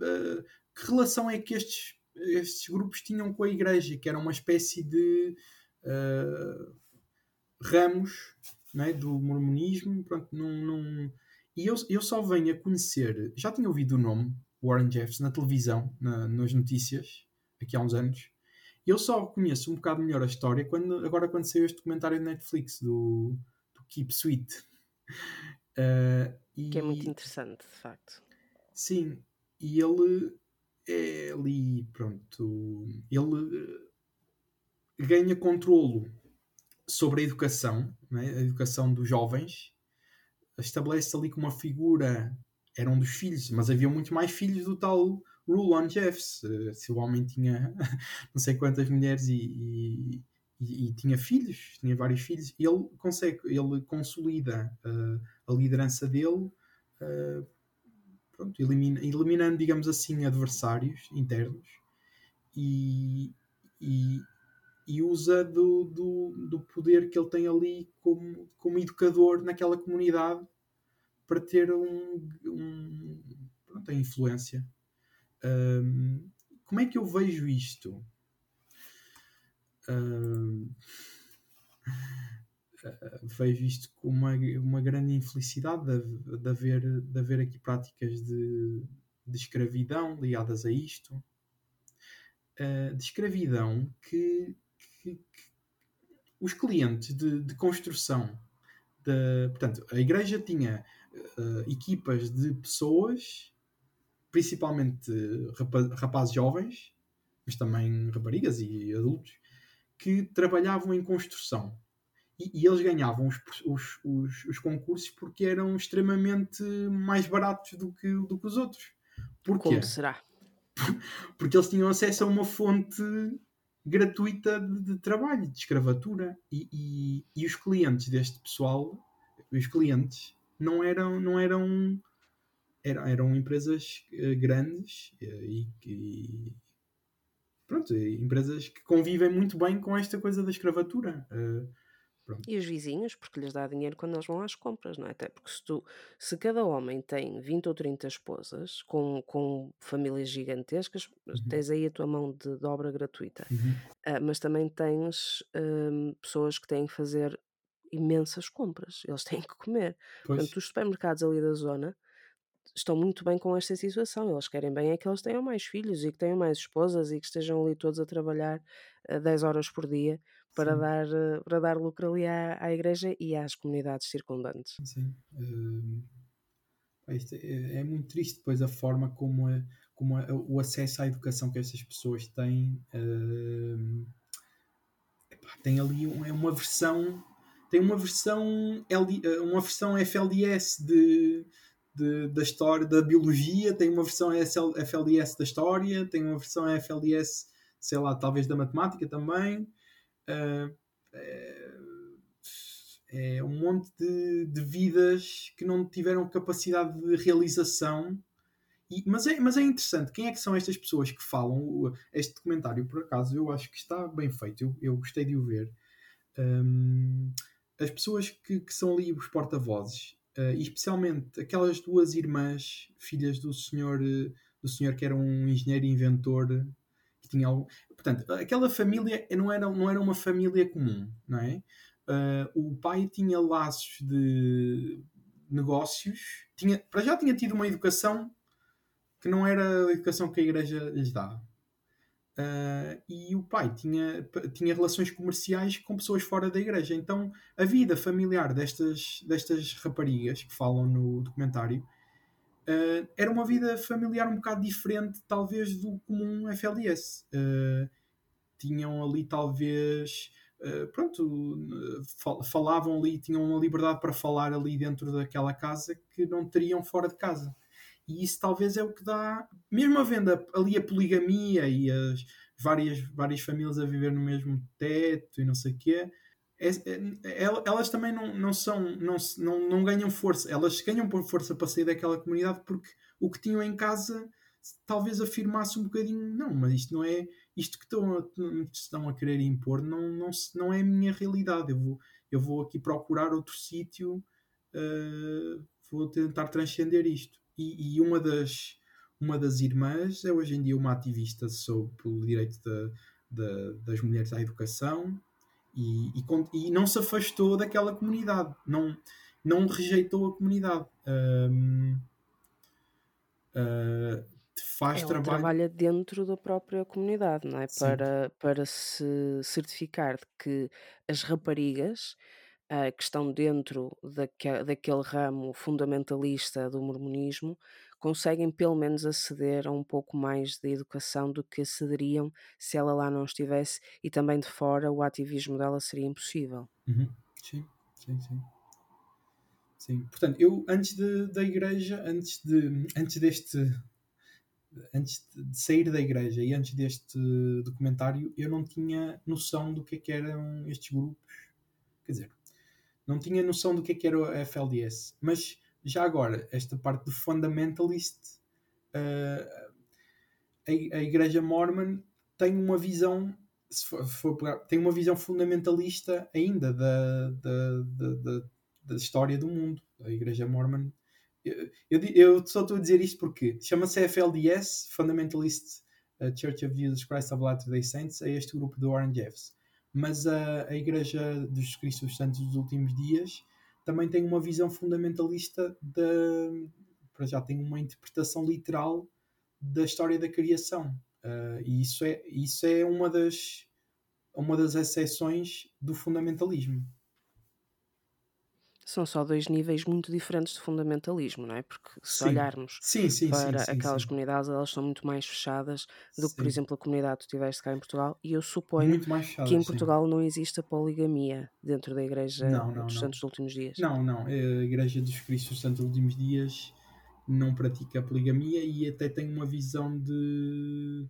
uh, que relação é que estes, estes grupos tinham com a igreja, que era uma espécie de uh, ramos né, do mormonismo. Pronto, não, não... E eu, eu só venho a conhecer, já tinha ouvido o nome Warren Jeffs na televisão, na, nas notícias, aqui há uns anos, eu só conheço um bocado melhor a história quando, agora quando saiu este documentário de Netflix do, do Keep Sweet. Uh, [LAUGHS] e, que é muito interessante, de facto. Sim, e ele é ali, pronto, ele eh, ganha controlo sobre a educação, né, a educação dos jovens, estabelece ali como uma figura, era um dos filhos, mas havia muito mais filhos do tal rule on Jeffs. Se o homem tinha [LAUGHS] não sei quantas mulheres e, e, e, tinha filhos, tinha vários filhos, ele consegue, ele consolida uh, a liderança dele, uh, pronto, elimina, eliminando, digamos assim, adversários internos e, e, e usa do, do, do, poder que ele tem ali como, como educador naquela comunidade para ter um, um pronto, a influência um, como é que eu vejo isto? Uh, vejo isto com uma, uma grande infelicidade de, de, haver, de haver aqui práticas de, de escravidão ligadas a isto. Uh, de escravidão que, que, que os clientes de, de construção, de, portanto, a igreja tinha uh, equipas de pessoas principalmente rapazes jovens, mas também raparigas e adultos, que trabalhavam em construção. E, e eles ganhavam os, os, os, os, concursos porque eram extremamente mais baratos do que, do que os outros. Porquê? Como será? [LAUGHS] Porque eles tinham acesso a uma fonte gratuita de, de trabalho, de escravatura. E, e, e, os clientes deste pessoal, os clientes, não eram, não eram eram, eram empresas uh, grandes uh, e, e, pronto, empresas que convivem muito bem com esta coisa da escravatura. Uh, e os vizinhos, porque lhes dá dinheiro quando eles vão às compras, não é? Até porque se, tu, se cada homem tem 20 ou 30 esposas, com, com famílias gigantescas, uhum. tens aí a tua mão de, de obra gratuita. Uhum. Uh, mas também tens uh, pessoas que têm que fazer imensas compras, eles [LAUGHS] têm que comer. Pois. Portanto, os supermercados ali da zona estão muito bem com esta situação. Eles querem bem é que eles tenham mais filhos e que tenham mais esposas e que estejam ali todos a trabalhar uh, eh, 10 horas por dia para dar, uh, para dar lucro ali à, à igreja e às comunidades circundantes. Sim. Uh, é, é, muito triste depois a forma como, a, como a, o acesso à educação que estas pessoas têm. Uh, epá, tem ali um, é uma versão tem uma versão LD, uma versão FLDS de de, da história, da biologia, tem uma versão FLDS da história, tem uma versão FLDS, sei lá, talvez da matemática também. Uh, é, é, um monte de, de, vidas que não tiveram capacidade de realização. E, mas, é, mas é interessante, quem é que são estas pessoas que falam? Este documentário, por acaso, eu acho que está bem feito, eu, eu gostei de o ver. Um, as pessoas que, que são ali os porta-vozes Uh, especialmente aquelas duas irmãs, filhas do senhor, do senhor que era um engenheiro inventor, que tinha algo. Portanto, aquela família não era, não era uma família comum, não é? Uh, o pai tinha laços de negócios, tinha, para já tinha tido uma educação que não era a educação que a igreja lhes dá. Uh, e o pai tinha, tinha relações comerciais com pessoas fora da igreja. Então a vida familiar destas, destas raparigas que falam no documentário uh, era uma vida familiar um bocado diferente, talvez, do comum FLS. Uh, tinham ali, talvez. pronto, falavam ali, tinham uma liberdade para falar ali dentro daquela casa que não teriam fora de casa. E isso talvez é o que dá, mesmo havendo ali a poligamia e as várias, várias famílias a viver no mesmo teto e não sei o quê, é, é, elas também não, não são, não, não, não ganham força, elas ganham por força para sair daquela comunidade porque o que tinham em casa talvez afirmasse um bocadinho, não, mas isto não é, isto que estão a, estão a querer impor não, não, não é a minha realidade, eu vou, eu vou aqui procurar outro sítio, uh, vou tentar transcender isto e, e, uma, das, uma das irmãs é hoje em dia uma ativista sobre o direito de, das mulheres à educação e, e, e, não se afastou daquela comunidade, não, não rejeitou a comunidade. Um, faz Ela trabalho. trabalha dentro da própria comunidade, não é? Para, para se certificar de que as raparigas uh, que estão dentro daque, daquele ramo fundamentalista do mormonismo conseguem pelo menos aceder a um pouco mais de educação do que acederiam se ela lá não estivesse e também de fora o ativismo dela seria impossível. Uhum. Sim, sim, sim. Sim, portanto, eu antes de, da igreja, antes, de, antes deste antes de sair da igreja e antes deste documentário, eu não tinha noção do que, é que eram estes grupos. Quer dizer, não tinha noção do que, é que era a FLDS. Mas já agora, esta parte do fundamentalist, uh, a, a Igreja Mormon tem uma visão for, for pegar, tem uma visão fundamentalista ainda da, da, da, da, história do mundo. A Igreja Mormon. Eu, eu, só estou a dizer isto porque chama-se FLDS, Fundamentalist uh, Church of Jesus Christ of Latter-day Saints, é este grupo do Jeffs. Mas a, a Igreja dos Cristos Santos dos Últimos Dias também tem uma visão fundamentalista de, para já tem uma interpretação literal da história da criação. Uh, e isso é isso é uma das uma das exceções do fundamentalismo são só dois níveis muito diferentes de fundamentalismo, não é? Porque se sim. olharmos sim, sim, para aquelas comunidades, elas são muito mais fechadas do que, por exemplo, a comunidade que tu tiveste cá em Portugal. E eu suponho que em Portugal não existe a poligamia dentro da Igreja não, não, dos não. Santos dos Últimos Dias. Não, não. A Igreja dos Cristos dos Santos dos Últimos Dias não pratica a poligamia e até tem uma visão de,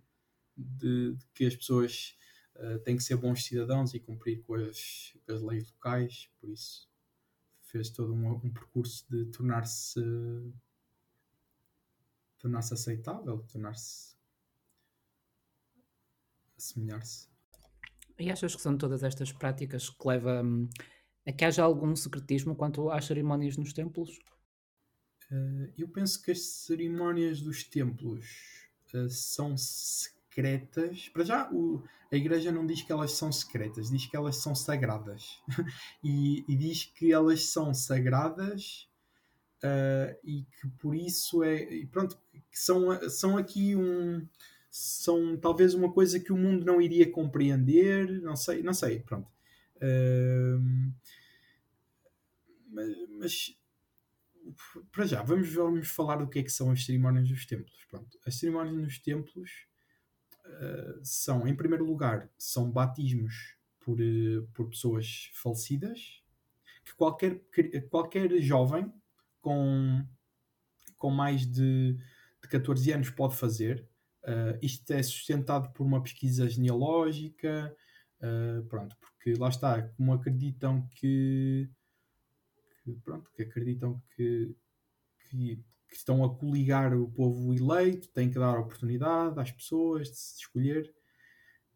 de, de que as pessoas uh, têm que ser bons cidadãos e cumprir com as, com as leis locais, por isso fez todo um, um percurso de tornar-se tornar-se aceitável, tornar-se assemelhar-se. E achas que são todas estas práticas que levam hum, a que haja algum secretismo quanto às cerimónias nos templos? Uh, eu penso que as cerimónias dos templos uh, são secretas. Para já, o, a Igreja não diz que elas são secretas, diz que elas são sagradas. [LAUGHS] e, e, diz que elas são sagradas uh, e que por isso é. Pronto, são, são aqui um. São talvez uma coisa que o mundo não iria compreender, não sei, não sei, pronto. Uh, mas, mas para já, vamos, vamos falar do que é que são as cerimónias dos templos. Pronto, as cerimónias nos templos uh, são, em primeiro lugar, são batismos por, uh, por pessoas falecidas, que qualquer, qualquer jovem com, com mais de, de 14 anos pode fazer. Uh, isto é sustentado por uma pesquisa genealógica, pronto, porque lá está, como acreditam que, que pronto, que acreditam que, que que estão a coligar o povo eleito, têm que dar oportunidade às pessoas de se escolher.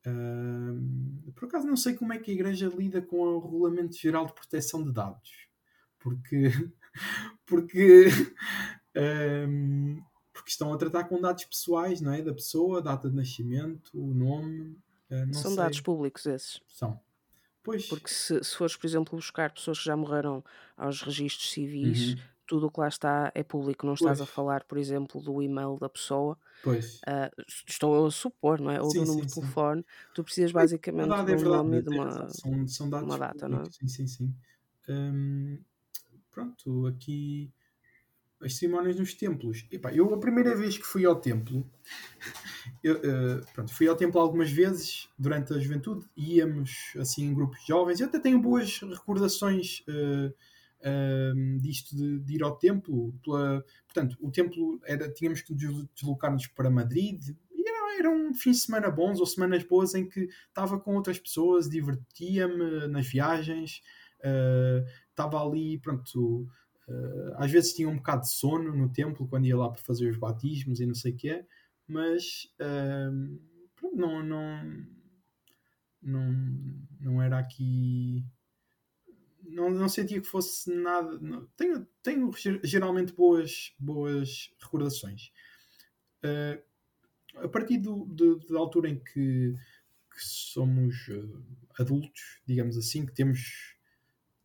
Uh, por acaso não sei como é que a Igreja lida com o Regulamento Geral de Proteção de Dados, porque, [LAUGHS] porque, um, porque estão a tratar com dados pessoais não é? da pessoa, data de nascimento, o nome. Uh, São sei. dados públicos esses. São. Pois. Porque se, se fores, por exemplo, buscar pessoas que já morreram aos registros civis, uhum tudo o que lá está é público, não estás a Pois. falar, por exemplo, do e-mail da pessoa, Pois. ah, estou eu a supor, não é? Ou do Sim, número sim, de telefone, tu precisas é basicamente de é um nome de tem uma, São, são dados uma data, não é? públicos. Sim, sim, sim. Hum, pronto, aqui as cerimónias nos templos. Epá, eu a primeira vez que fui ao templo, [LAUGHS] eu, eh, pronto, fui ao templo algumas vezes durante a juventude, íamos assim em grupos jovens. Eu até tenho boas recordações eh, ehm, disto de, de ir ao templo. Pela, portanto, o templo era, tínhamos que des- deslocar-nos para Madrid. E era, eram fins de semana bons ou semanas boas em que estava com outras pessoas, divertia-me nas viagens, eh, estava ali, pronto. eh, às vezes tinha um bocado de sono no templo quando ia lá para fazer os batismos e não sei o quê, mas ehm, pronto, não, não, não, não era aqui não, não sentia que fosse nada. não- tenho, tenho ge- geralmente boas, boas recordações. Eh, a partir do, da altura em que, que somos eh, adultos, digamos assim, que temos,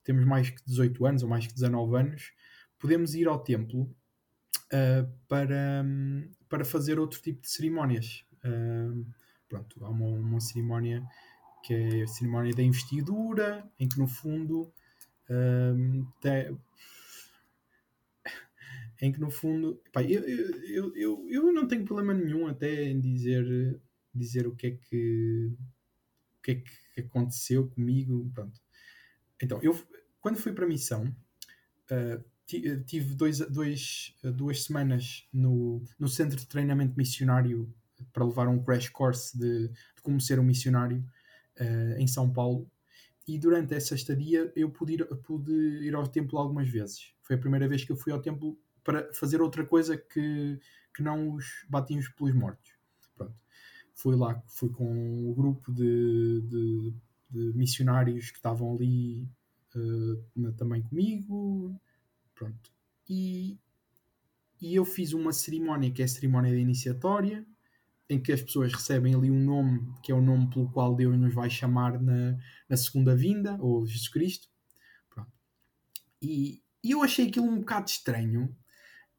temos mais que 18 anos ou mais que 19 anos, podemos ir ao templo eh, para, para fazer outro tipo de cerimónias. Pronto, há uma, uma cerimónia que é a cerimónia da investidura, em que no fundo em que no fundo pá, eu, eu, eu, eu, não tenho problema nenhum até em dizer, dizer o que é que o que é que aconteceu comigo pronto. então eu quando fui para a missão uh, ti- tive dois, dois, duas semanas no, no centro de treinamento missionário para levar um crash course de, de como ser um missionário uh, em São Paulo e durante essa estadia eu pude ir, pude ir ao templo algumas vezes. Foi a primeira vez que eu fui ao templo para fazer outra coisa que, que não os batinhos pelos mortos. Pronto. Fui lá, fui com o grupo de, de, de missionários que estavam ali uh, também comigo. Pronto. E, e eu fiz uma cerimónia que é a cerimónia da iniciatória, em que as pessoas recebem ali um nome que é o nome pelo qual Deus nos vai chamar na, na segunda vinda, ou Jesus Cristo. Pronto. E, e eu achei aquilo um bocado estranho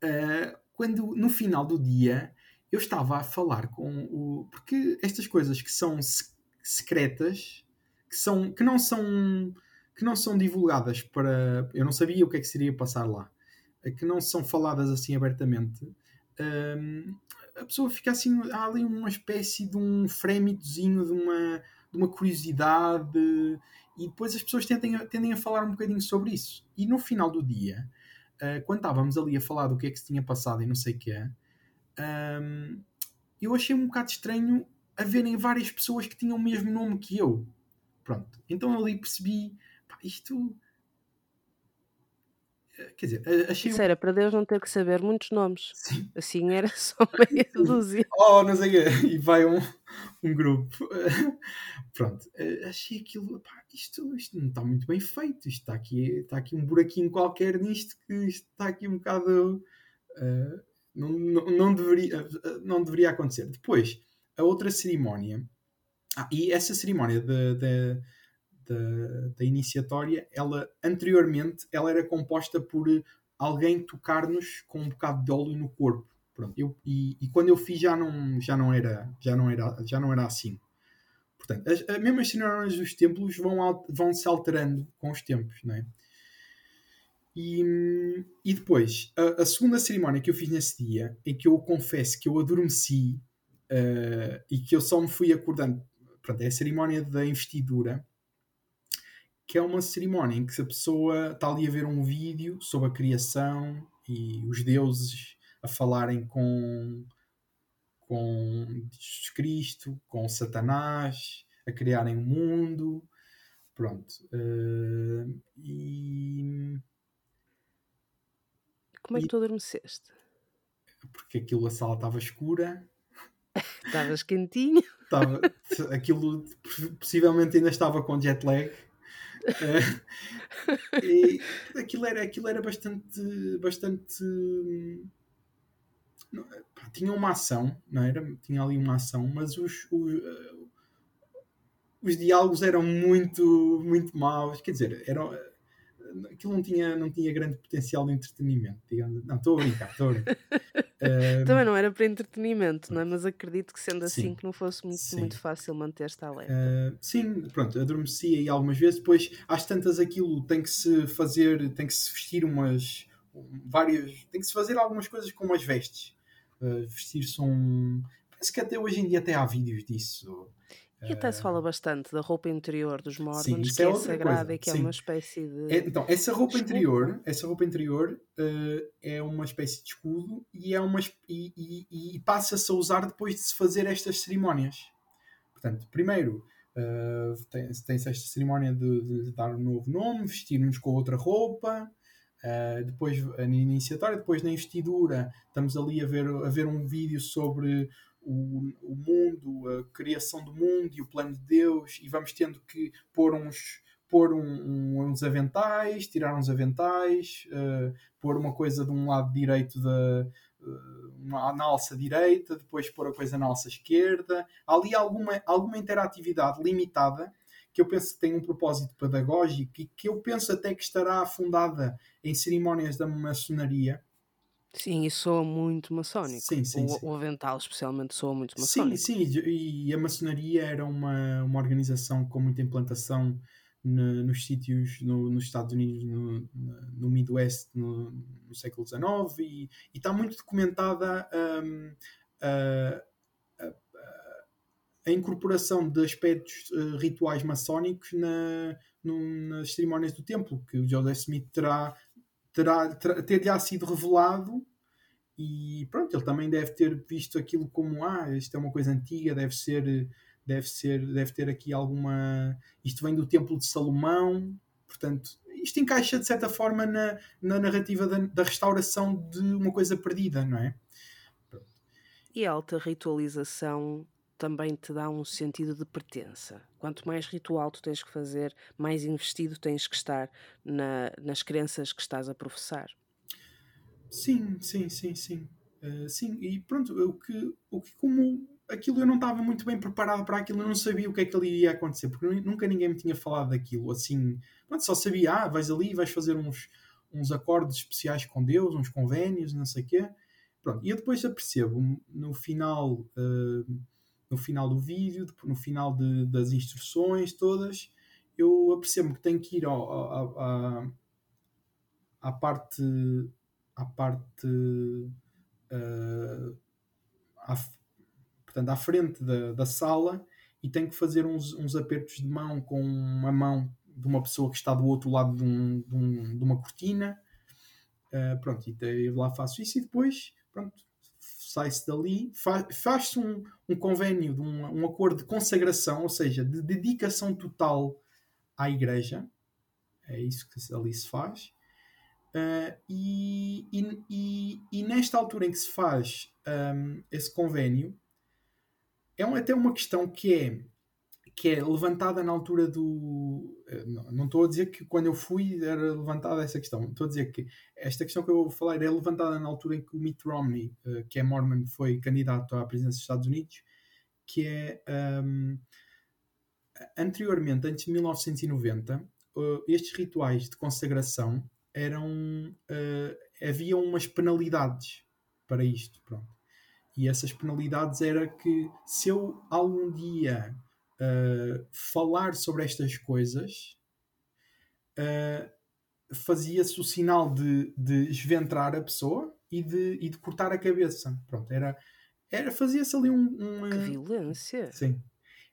uh, quando no final do dia eu estava a falar com o. Porque estas coisas que são se- secretas, que, são, que, não são, que não são divulgadas para. Eu não sabia o que é que seria passar lá, eh, que não são faladas assim abertamente. Hum, a pessoa fica assim, há ali uma espécie de um frémitozinho, de uma, de uma curiosidade, e depois as pessoas tendem a, tendem a falar um bocadinho sobre isso. E no final do dia, uh, quando estávamos ali a falar do que é que se tinha passado e não sei o que é, eu achei um bocado estranho haverem várias pessoas que tinham o mesmo nome que eu. Pronto. Então ali percebi, pá, isto. Quer dizer, achei. Isso era para Deus não ter que saber muitos nomes. Sim. Assim era [LAUGHS] só meia [LAUGHS] dúzia. Oh, não sei o quê. E vai um, um grupo. [LAUGHS] Pronto. Eh, Achei aquilo. Pá, isto, isto não está muito bem feito. Isto está aqui, está aqui um buraquinho qualquer nisto que está aqui um bocado. eh, não, não, não, deveria, eh, não deveria acontecer. Depois, a outra cerimónia. Ah, e essa cerimónia da, da, da, iniciatória, ela anteriormente ela era composta por alguém tocar-nos com um bocado de óleo no corpo. Pronto, eu, e, e quando eu fiz já não, já não, era, já não, era, já não era assim. Portanto, as, as mesmas cerimónias dos templos vão, vão se alterando com os tempos, não é? E, e depois, a, a segunda cerimónia que eu fiz nesse dia, em que eu confesso que eu adormeci eh, e que eu só me fui acordando, pronto, é a cerimónia da investidura, que é uma cerimónia em que a pessoa está ali a ver um vídeo sobre a criação e os deuses a falarem com, com Jesus Cristo, com Satanás, a criarem o mundo. Pronto. eh, e Como é que tu adormeceste? porque aquilo a sala estava escura, [LAUGHS] Estavas quentinho? estava, aquilo possivelmente ainda estava com jet lag. Eh, e aquilo era, aquilo era bastante, bastante pá, tinha uma ação, não era? Tinha ali uma ação, mas os, os, eh, os diálogos eram muito, muito maus. Quer dizer, eram, aquilo não tinha, não tinha grande potencial de entretenimento, digamos. Não, estou a brincar, estou a brincar. [LAUGHS] Também não era para entretenimento, não é? Mas acredito que sendo assim Sim. que não fosse muito, Sim. muito fácil manter-se alerta. Uh, sim, pronto, adormeci aí algumas vezes. Depois, às tantas, aquilo tem que se fazer, tem que se vestir umas um, várias, tem que se fazer algumas coisas com umas vestes. Uh, Vestir-se um. Parece que até hoje em dia até há vídeos disso. E até se fala bastante da roupa interior dos Mormons, Sim, que é é, sagrada coisa, e que sim. é uma espécie de. É, então, essa roupa Escudo. interior, essa roupa interior uh, é uma espécie de escudo e, é uma, e, e- e passa-se a usar depois de se fazer estas cerimónias. Portanto, primeiro uh, tem- tem-se esta cerimónia de, de dar um novo nome, vestir-nos com outra roupa, uh, depois na iniciatória, depois na investidura, estamos ali a ver, a ver um vídeo sobre o, o mundo, a criação do mundo e o plano de Deus, e vamos tendo que pôr uns pôr um- um- uns aventais, tirar uns aventais, uh, pôr uma coisa de um lado direito da uh, uma, na alça direita, depois pôr a coisa na alça esquerda. Há ali alguma, alguma interatividade limitada que eu penso que tem um propósito pedagógico e que eu penso até que estará afundada em cerimónias da maçonaria. Sim, e soa muito maçónico. Sim, sim, o, sim. o avental, especialmente, soa muito Sim, maçónico. sim, e a maçonaria era uma, uma organização com muita implantação no- nos sítios no- nos Estados Unidos, no, no Midwest, no, no século XIX, e, e está muito documentada hum, a, a- a- incorporação de aspectos eh, rituais maçónicos na, nas cerimónias do templo, que o Joseph Smith terá, terá, terá ter-lhe sido revelado e pronto, ele também deve ter visto aquilo como ah, isto é uma coisa antiga, deve ser, deve ser, deve ter aqui alguma. Isto vem do Templo de Salomão, portanto, isto encaixa de certa forma na, na narrativa da, da restauração de uma coisa perdida, não é? E a alta ritualização também te dá um sentido de pertença. Quanto mais ritual tu tens que fazer, mais investido tens que estar na- nas crenças que estás a professar. Sim, sim, sim, sim. Uh, sim, e pronto, o que, o que como aquilo eu não estava muito bem preparado para aquilo, eu não sabia o que é que ali ia acontecer, porque nu- nunca ninguém me tinha falado daquilo, assim, pronto, só sabia, ah, vais ali, vais fazer uns, uns acordes especiais com Deus, uns convénios, não sei o quê. Pronto, e eu depois apercebo no final, uh, no final do vídeo, no final de- das instruções todas, eu apercebo que tenho que ir à, parte à parte uh, à, portanto, à frente da, da sala e tenho que fazer uns, uns apertos de mão com uma mão de uma pessoa que está do outro lado de, um- de um- de uma cortina. Uh, pronto, e eu lá faço isso e depois pronto, sai-se dali, fa- faz-se um, um convênio, um, um acordo de consagração, ou seja, de dedicação total à igreja. É isso que ali se faz. Uh, e, e, e, nesta altura em que se faz um, esse convênio, é um- até uma questão que é, que é levantada na altura do. eh, Não, estou a dizer que quando eu fui era levantada essa questão, estou a dizer que esta questão que eu vou falar é levantada na altura em que o Mitt Romney, eh, que é Mormon, foi candidato à presidência dos Estados Unidos, que é. um, anteriormente, antes de 1990, uh, estes rituais de consagração eram. uh, havia umas penalidades para isto. Pronto. E essas penalidades era que se eu algum dia uh, falar sobre estas coisas, uh, fazia-se o sinal de, de esventrar a pessoa e de, e de cortar a cabeça. Pronto, era, era fazia-se ali um, um, Que violência! Sim.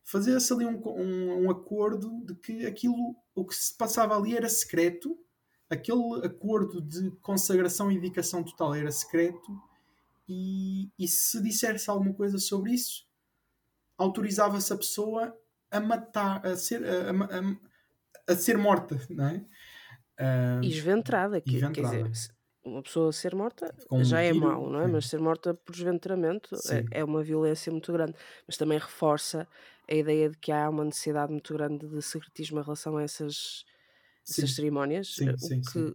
Fazia-se ali um, um, um acordo de que aquilo, o que se passava ali era secreto, aquele acordo de consagração e dedicação total era secreto, e, e se dissesse alguma coisa sobre isso, autorizava-se a pessoa a matar, a ser, a, a, a ser morta, não é? E esventrada, que, quer esventrada. dizer, se- uma pessoa ser morta Com um já é tiro, mau, não é? sim. Mas ser morta por esventramento é, é uma violência muito grande. Mas também reforça a ideia de que há uma necessidade muito grande de secretismo em relação a essas, essas cerimónias, Sim, eh, sim, o que sim.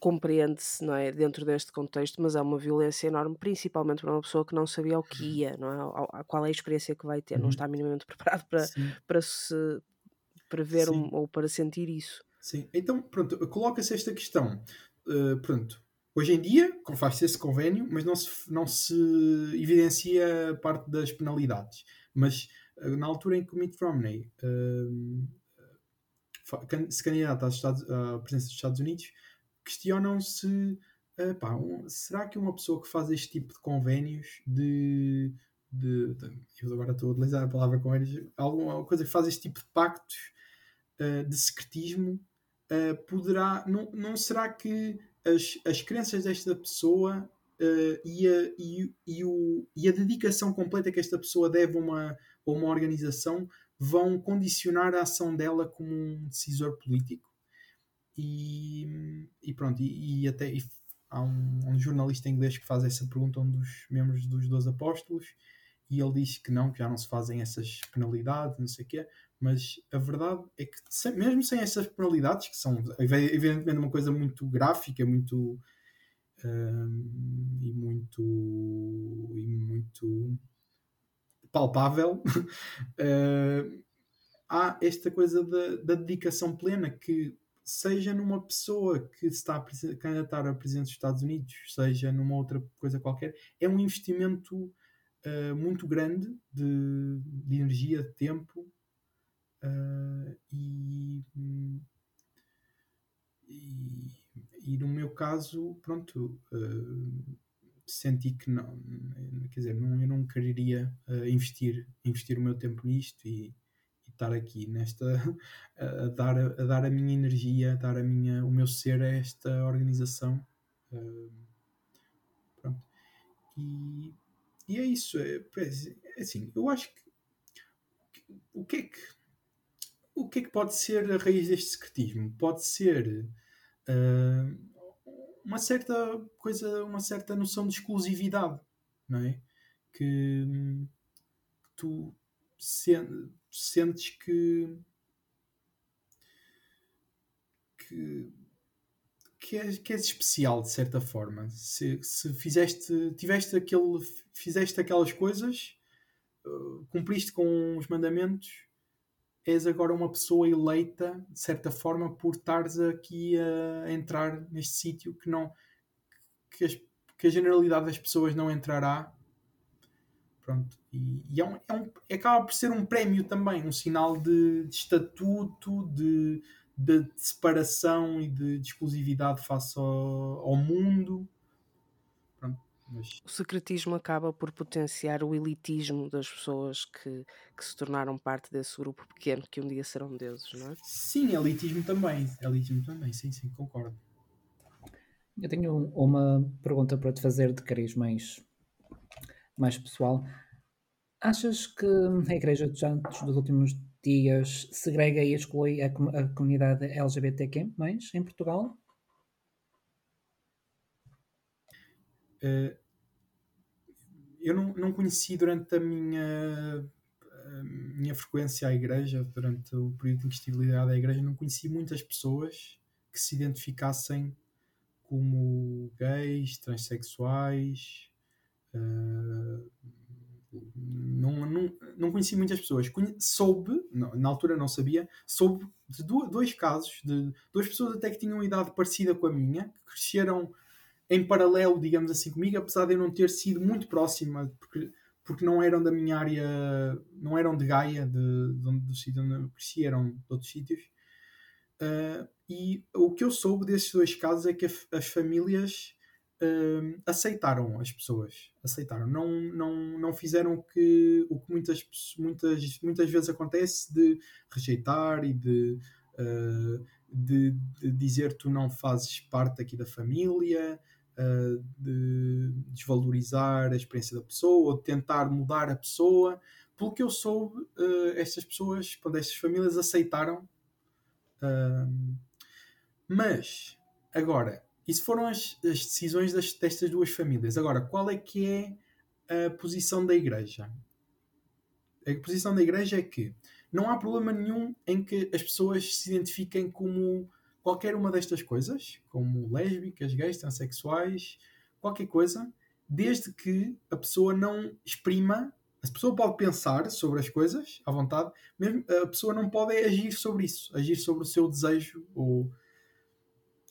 Compreende-se, não é, dentro deste contexto, mas é uma violência enorme, principalmente para uma pessoa que não sabia o que ia, não é? Ao- Qual é a experiência que vai ter, não Uhum. está minimamente [LAUGHS] preparado para, Sim. para se para ver Sim. um- ou para sentir isso. Sim, então, pronto, coloca-se esta questão. Uh, pronto, hoje em dia faz-se esse convênio, mas não se, não se evidencia parte das penalidades. Mas uh, na altura em que o Mitt Romney uh, se candidata à presença dos Estados Unidos, questionam-se Pá, um, será que uma pessoa que faz este tipo de convénios de, de, de eu agora estou a utilizar a palavra convénios, alguma coisa que faz este tipo de pactos uh, de secretismo uh, poderá, não, não será que as, as crenças desta pessoa e, a, e, e, o, e a dedicação completa que esta pessoa deve a uma, a uma organização vão condicionar a ação dela como um decisor político? E, e pronto, e, e até e há um, um, jornalista inglês que faz essa pergunta a um dos membros dos Dois Apóstolos e ele diz que não, que já não se fazem essas penalidades, não sei o quê, mas a verdade é que sem, mesmo sem essas penalidades, que são evidentemente uma coisa muito gráfica, muito um, e muito e muito palpável, uh, [LAUGHS] há esta coisa da, da dedicação plena que seja numa pessoa que está a candidatar a presidente dos Estados Unidos, seja numa outra coisa qualquer, é um investimento uh, muito grande de, de, energia, de tempo uh, e, e, e, no meu caso, pronto, uh, senti que não, quer dizer, não, eu não quereria investir, investir o meu tempo nisto e estar aqui nesta [LAUGHS] a, dar, a dar a minha energia, a dar a minha, o meu ser a esta organização. Pronto. E, e é isso. É, é assim, eu acho que o que é que o que é que pode ser a raiz deste secretismo? Pode ser uh, uma certa coisa, uma certa noção de exclusividade, não é? Que, que tu sentes que que, que, és, que és especial de certa forma. Se, se fizeste, tiveste aquele, fizeste aquelas coisas, uh, cumpriste com os mandamentos, és agora uma pessoa eleita de certa forma por estares aqui a entrar neste sítio que não que, as, que a generalidade das pessoas não entrará Pronto. E, e é um, é um, acaba por ser um prémio também, um sinal de, de estatuto, de, de, separação e de, de exclusividade face ao, ao mundo. Pronto, mas... O secretismo acaba por potenciar o elitismo das pessoas que, que se tornaram parte desse grupo pequeno que um dia serão deuses, não é? Sim, elitismo também. Elitismo também, sim, sim, concordo. Eu tenho uma pergunta para te fazer de cariz mais mais pessoal. Achas que a Igreja dos Santos dos últimos dias segrega e exclui a, a comunidade LGBTQ em Portugal? Uh, eu não, não conheci durante a minha, a minha frequência à igreja, durante o período em que estive ligado à igreja, não conheci muitas pessoas que se identificassem como gays, transexuais, Uh, não, não, não conheci muitas pessoas. Conhe soube, não, na altura não sabia, soube de dois casos, de duas pessoas até que tinham idade parecida com a minha, que cresceram em paralelo, digamos assim, comigo, apesar de eu não ter sido muito próxima, porque, porque não eram da minha área, não eram de Gaia, de, de onde, do sítio onde cresci, eram de outros sítios. Uh, e o que eu soube desses dois casos é que as famílias uh, aceitaram as pessoas, aceitaram, não, não, não fizeram que, o que muitas, muitas, muitas vezes acontece de rejeitar e de, uh, de, de, dizer tu não fazes parte aqui da família, uh, de desvalorizar a experiência da pessoa, ou de tentar mudar a pessoa. Pelo que eu soube, estas pessoas, quando estas famílias aceitaram. mas, agora, isso foram as, as decisões das, destas duas famílias. Agora, qual é que é a posição da Igreja? A posição da Igreja é que não há problema nenhum em que as pessoas se identifiquem como qualquer uma destas coisas, como lésbicas, gays, transexuais, qualquer coisa, desde que a pessoa não exprima A pessoa pode pensar sobre as coisas à vontade, mesmo a pessoa não pode agir sobre isso, agir sobre o seu desejo ou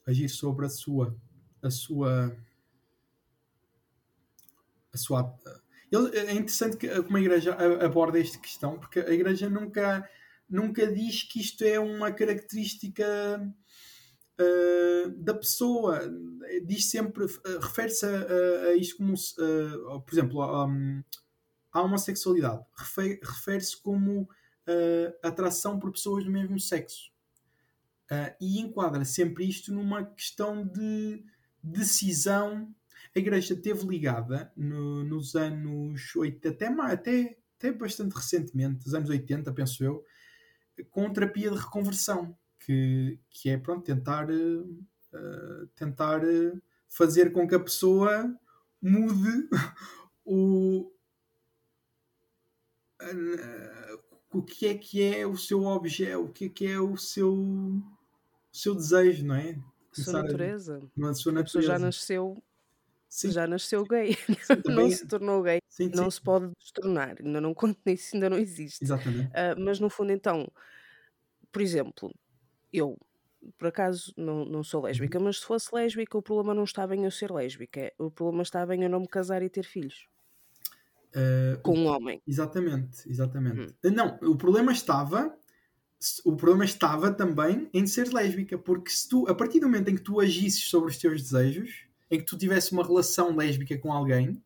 agir sobre a sua a sua a sua é interessante que como a igreja aborda esta questão porque a igreja nunca nunca diz que isto é uma característica uh, da pessoa diz sempre uh, refere-se a, a, isto como uh, por exemplo um, a homossexualidade refere-se como atração por pessoas do mesmo sexo. Uh, e enquadra sempre isto numa questão de decisão. A igreja esteve ligada no, nos anos 80, até, até, até bastante recentemente, nos anos 80, penso eu, com terapia de reconversão, que, que é pronto, tentar, uh, tentar fazer com que a pessoa mude [LAUGHS] o, o que é que é o seu objeto, o que é que é o seu, seu desejo, não é? Sua natureza. A, sua natureza. A já nasceu Sim. já nasceu gay, Sim, [LAUGHS] não se tornou gay, sim, não se pode destornar, ainda não [LAUGHS] isso ainda não existe. Exatamente. Uh, mas no fundo, então, por exemplo, eu por acaso não, não sou lésbica, uhum. mas se fosse lésbica, o problema não estava em eu ser lésbica, o problema estava em eu não me casar e ter filhos. Uh, com um homem. Exatamente, exatamente. Hum. Não, o problema estava o problema estava também em ser lésbica, porque se tu, a partir do momento em que tu agisses sobre os teus desejos, em que tu tivesse uma relação lésbica com alguém,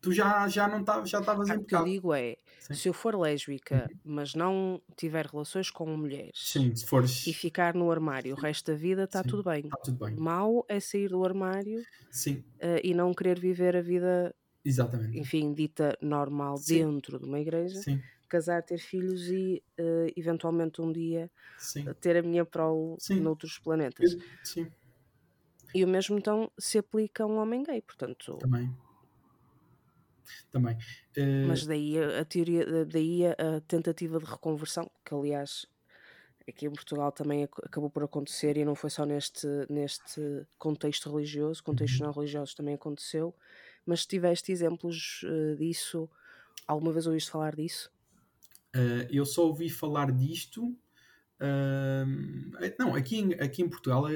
tu já, já não estavas já estavas ah, em pecado. O que eu digo é, Sim. se eu for lésbica, uhum. mas não tiver relações com mulheres Sim, se fores... e ficar no armário o resto da vida, está tudo bem. Tá tudo bem. Mal é sair do armário Sim. Uh, e não querer viver a vida Exatamente. enfim, dita normal Sim. dentro de uma igreja, Sim. Casar, ter filhos e uh, eventualmente um dia Sim. ter a minha prole noutros planetas. Sim. E o mesmo então se aplica a um homem gay, portanto. Também. Também. Uh... Mas daí a teoria, daí a tentativa de reconversão, que aliás aqui em Portugal também acabou por acontecer e não foi só neste, neste contexto religioso, contextos uhum. não religiosos também aconteceu, mas tiveste exemplos uh, disso? Alguma vez ouviste falar disso? Uh, eu só ouvi falar disto. Uh, não, aqui em, aqui em Portugal a,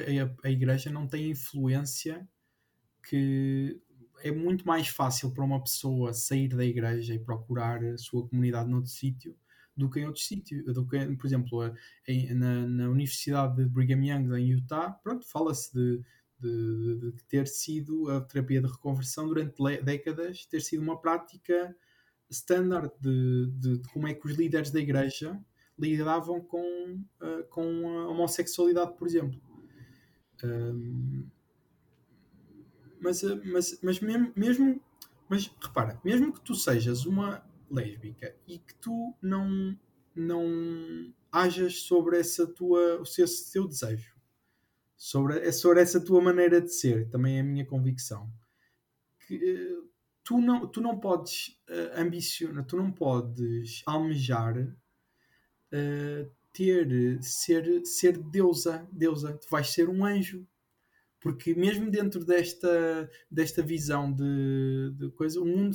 a, igreja não tem influência que é muito mais fácil para uma pessoa sair da igreja e procurar a sua comunidade noutro sítio do que em outro sítio. Por exemplo, em, na, na Universidade de Brigham Young em Utah, pronto, fala-se de de, de, ter sido a terapia de reconversão durante décadas, ter sido uma prática standard de, de, de como é que os líderes da igreja lidavam com, uh, com a homossexualidade, por exemplo. Um, mas, eh, mas, mas mesmo, mesmo, mas repara, mesmo que tu sejas uma lésbica e que tu não, não hajas sobre essa tua, seu, seu desejo, sobre, sobre essa tua maneira de ser, também é a minha convicção. Que uh, tu, não, tu não podes uh, ambicionar, tu não podes almejar uh, ter, ser, ser deusa, deusa, tu vais ser um anjo. Porque mesmo dentro desta, desta visão de, de coisa, o mundo,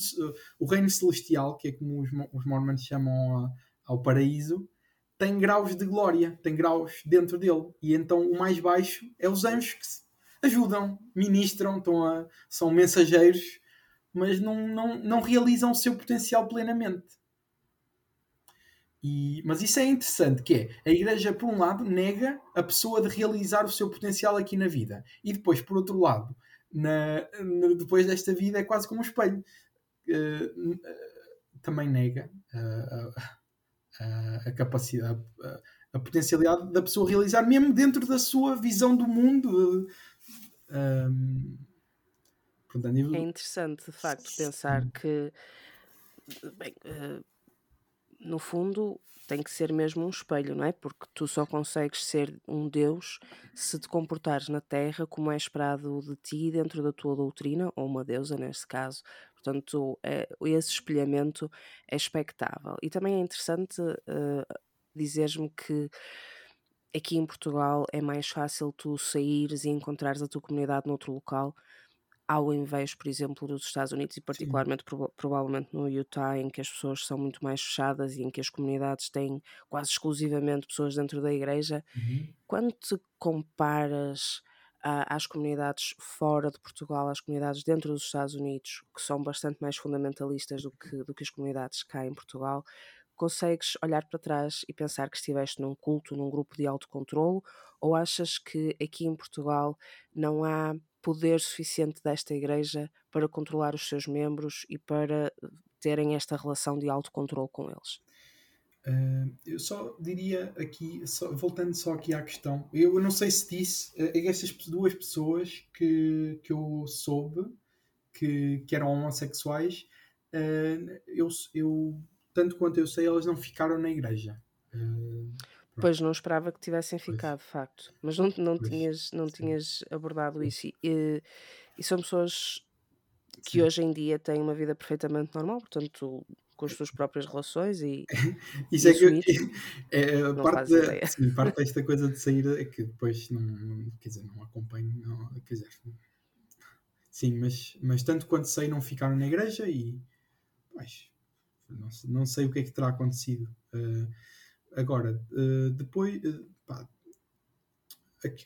o reino celestial, que é como os, os mormons chamam a, ao paraíso, tem graus de glória, tem graus dentro dele. E então o mais baixo é os anjos que ajudam, ministram, estão a, são mensageiros, mas não, não, não realizam o seu potencial plenamente. E, mas isso é interessante, que é, a igreja por um lado nega a pessoa de realizar o seu potencial aqui na vida. E depois, por outro lado, na, na, depois desta vida é quase como um espelho. Uh, uh, também nega uh, a, capacidade, a, potencialidade da pessoa realizar, mesmo dentro da sua visão do mundo. Um, portanto, é interessante, de facto, pensar que, bem, uh, no fundo, tem que ser mesmo um espelho, não é? Porque tu só consegues ser um Deus se te comportares na Terra como é esperado de ti dentro da tua doutrina, ou uma deusa neste caso. Portanto, é, esse espelhamento é expectável. E também é interessante uh, dizeres-me que aqui em Portugal é mais fácil tu saíres e encontrares a tua comunidade noutro local ao invés, por exemplo, dos Estados Unidos e particularmente proba- provavelmente no Utah, em que as pessoas são muito mais fechadas e em que as comunidades têm quase exclusivamente pessoas dentro da igreja. Uhum. Quando te comparas ah, às comunidades fora de Portugal, às comunidades dentro dos Estados Unidos, que são bastante mais fundamentalistas do que, do que as comunidades cá em Portugal, consegues olhar para trás e pensar que estiveste num culto, num grupo de autocontrolo, ou achas que aqui em Portugal não há poder suficiente desta igreja para controlar os seus membros e para terem esta relação de autocontrolo com eles? Uh, eu só diria aqui, só- voltando só aqui à questão, eu não sei se disse, uh, estas duas pessoas que, que eu soube que, que eram homossexuais, uh, eu, eu, tanto quanto eu sei, elas não ficaram na igreja. Uh, Pois não esperava que tivessem ficado, de facto. Mas não, não, Pois, tinhas, não tinhas abordado isso. E, e são pessoas que Sim. hoje em dia têm uma vida perfeitamente normal, portanto, com as suas próprias relações e [LAUGHS] Isso é que é, a [LAUGHS] Não parte, da- sim, parte [LAUGHS] desta coisa de sair é que depois não, não- quer dizer, não acompanho, não, quer dizer, sim, mas, mas tanto quanto sei não ficaram na igreja e pois, não, não sei o que é que terá acontecido. Eh, agora, eh, depois, eh, pá,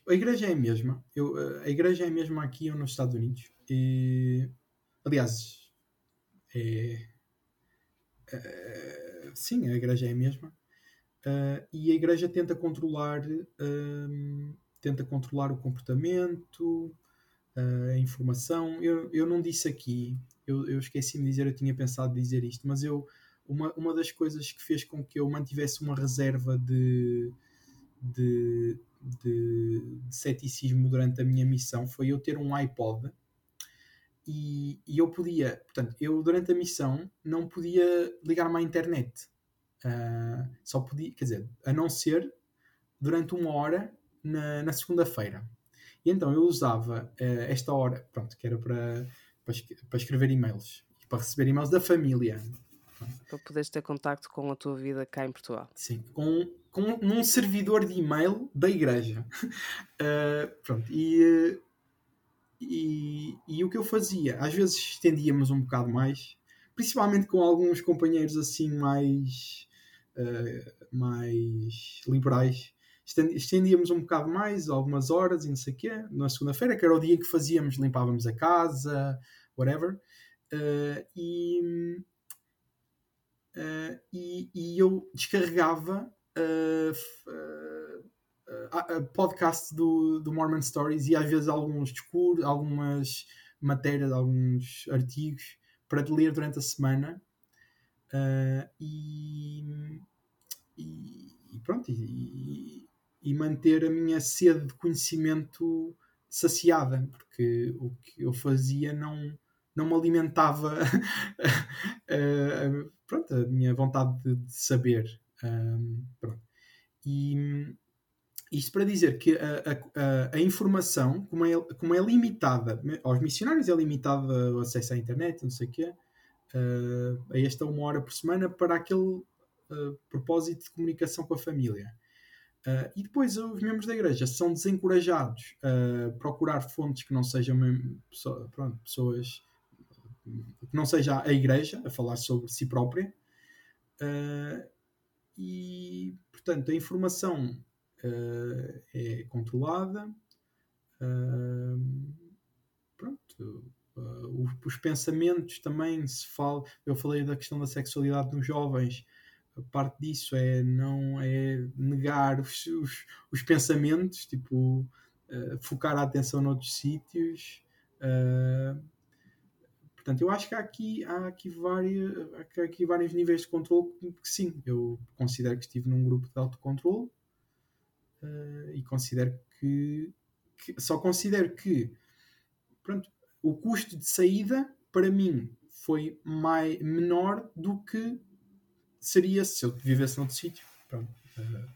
a igreja é a mesma, eu, eh, a igreja é a mesma aqui ou nos Estados Unidos. E, aliás, é, sim, a igreja é a mesma. Uh, e a igreja tenta controlar um, tenta controlar o comportamento uh, a informação. Eu, eu não disse aqui eu, eu esqueci de dizer, eu tinha pensado dizer isto mas eu, uma, uma das coisas que fez com que eu mantivesse uma reserva de de, de, de ceticismo durante a minha missão foi eu ter um iPod e, e eu podia, portanto, eu durante a missão não podia ligar-me à internet Uh, só podia, quer dizer, a não ser durante uma hora na, na segunda-feira. E então eu usava uh, esta hora, pronto, que era para, para, para escrever e-mails e para receber e-mails da família. Para poderes ter contacto com a tua vida cá em Portugal. Sim, com, com num servidor de e-mail da igreja. Uh, [LAUGHS] pronto, e, uh, e, e o que eu fazia, às vezes estendíamos um bocado mais, principalmente com alguns companheiros assim mais, uh, mais liberais. Esten- Estendíamos um bocado mais, algumas horas e não sei o quê, na segunda-feira, que era o dia que fazíamos, limpávamos a casa, whatever. Uh, e, uh, e, e eu descarregava uh, f- uh, uh, uh, podcast do, do Mormon Stories e às vezes alguns discursos, algumas matérias, alguns artigos para ler durante a semana. E, e, e pronto, e, e manter a minha sede de conhecimento saciada, porque o que eu fazia não, não me alimentava uh, [LAUGHS] pronto, a minha vontade de, de saber. Um, pronto. E isto para dizer que a, a, a informação, como é, como é limitada, aos missionários é limitada o acesso à internet, não sei o quê, uh, a esta uma hora por semana para aquele uh, propósito de comunicação com a família. Uh, e depois os membros da igreja são desencorajados a procurar fontes que não sejam pronto, pessoas que não seja a igreja a falar sobre si própria. Uh, e portanto a informação uh, é controlada. Uh, pronto, os, os pensamentos também se fala. Eu falei da questão da sexualidade nos jovens. Parte disso é não é negar os, os, os pensamentos, tipo focar a atenção noutros sítios. Uh, portanto, eu acho que há aqui, há aqui, vários, há aqui vários níveis de controle que sim, eu considero que estive num grupo de autocontrole uh, e considero que, que, só considero que pronto, o custo de saída para mim foi mai, menor do que seria se eu vivesse noutro sítio. Pronto. Uh,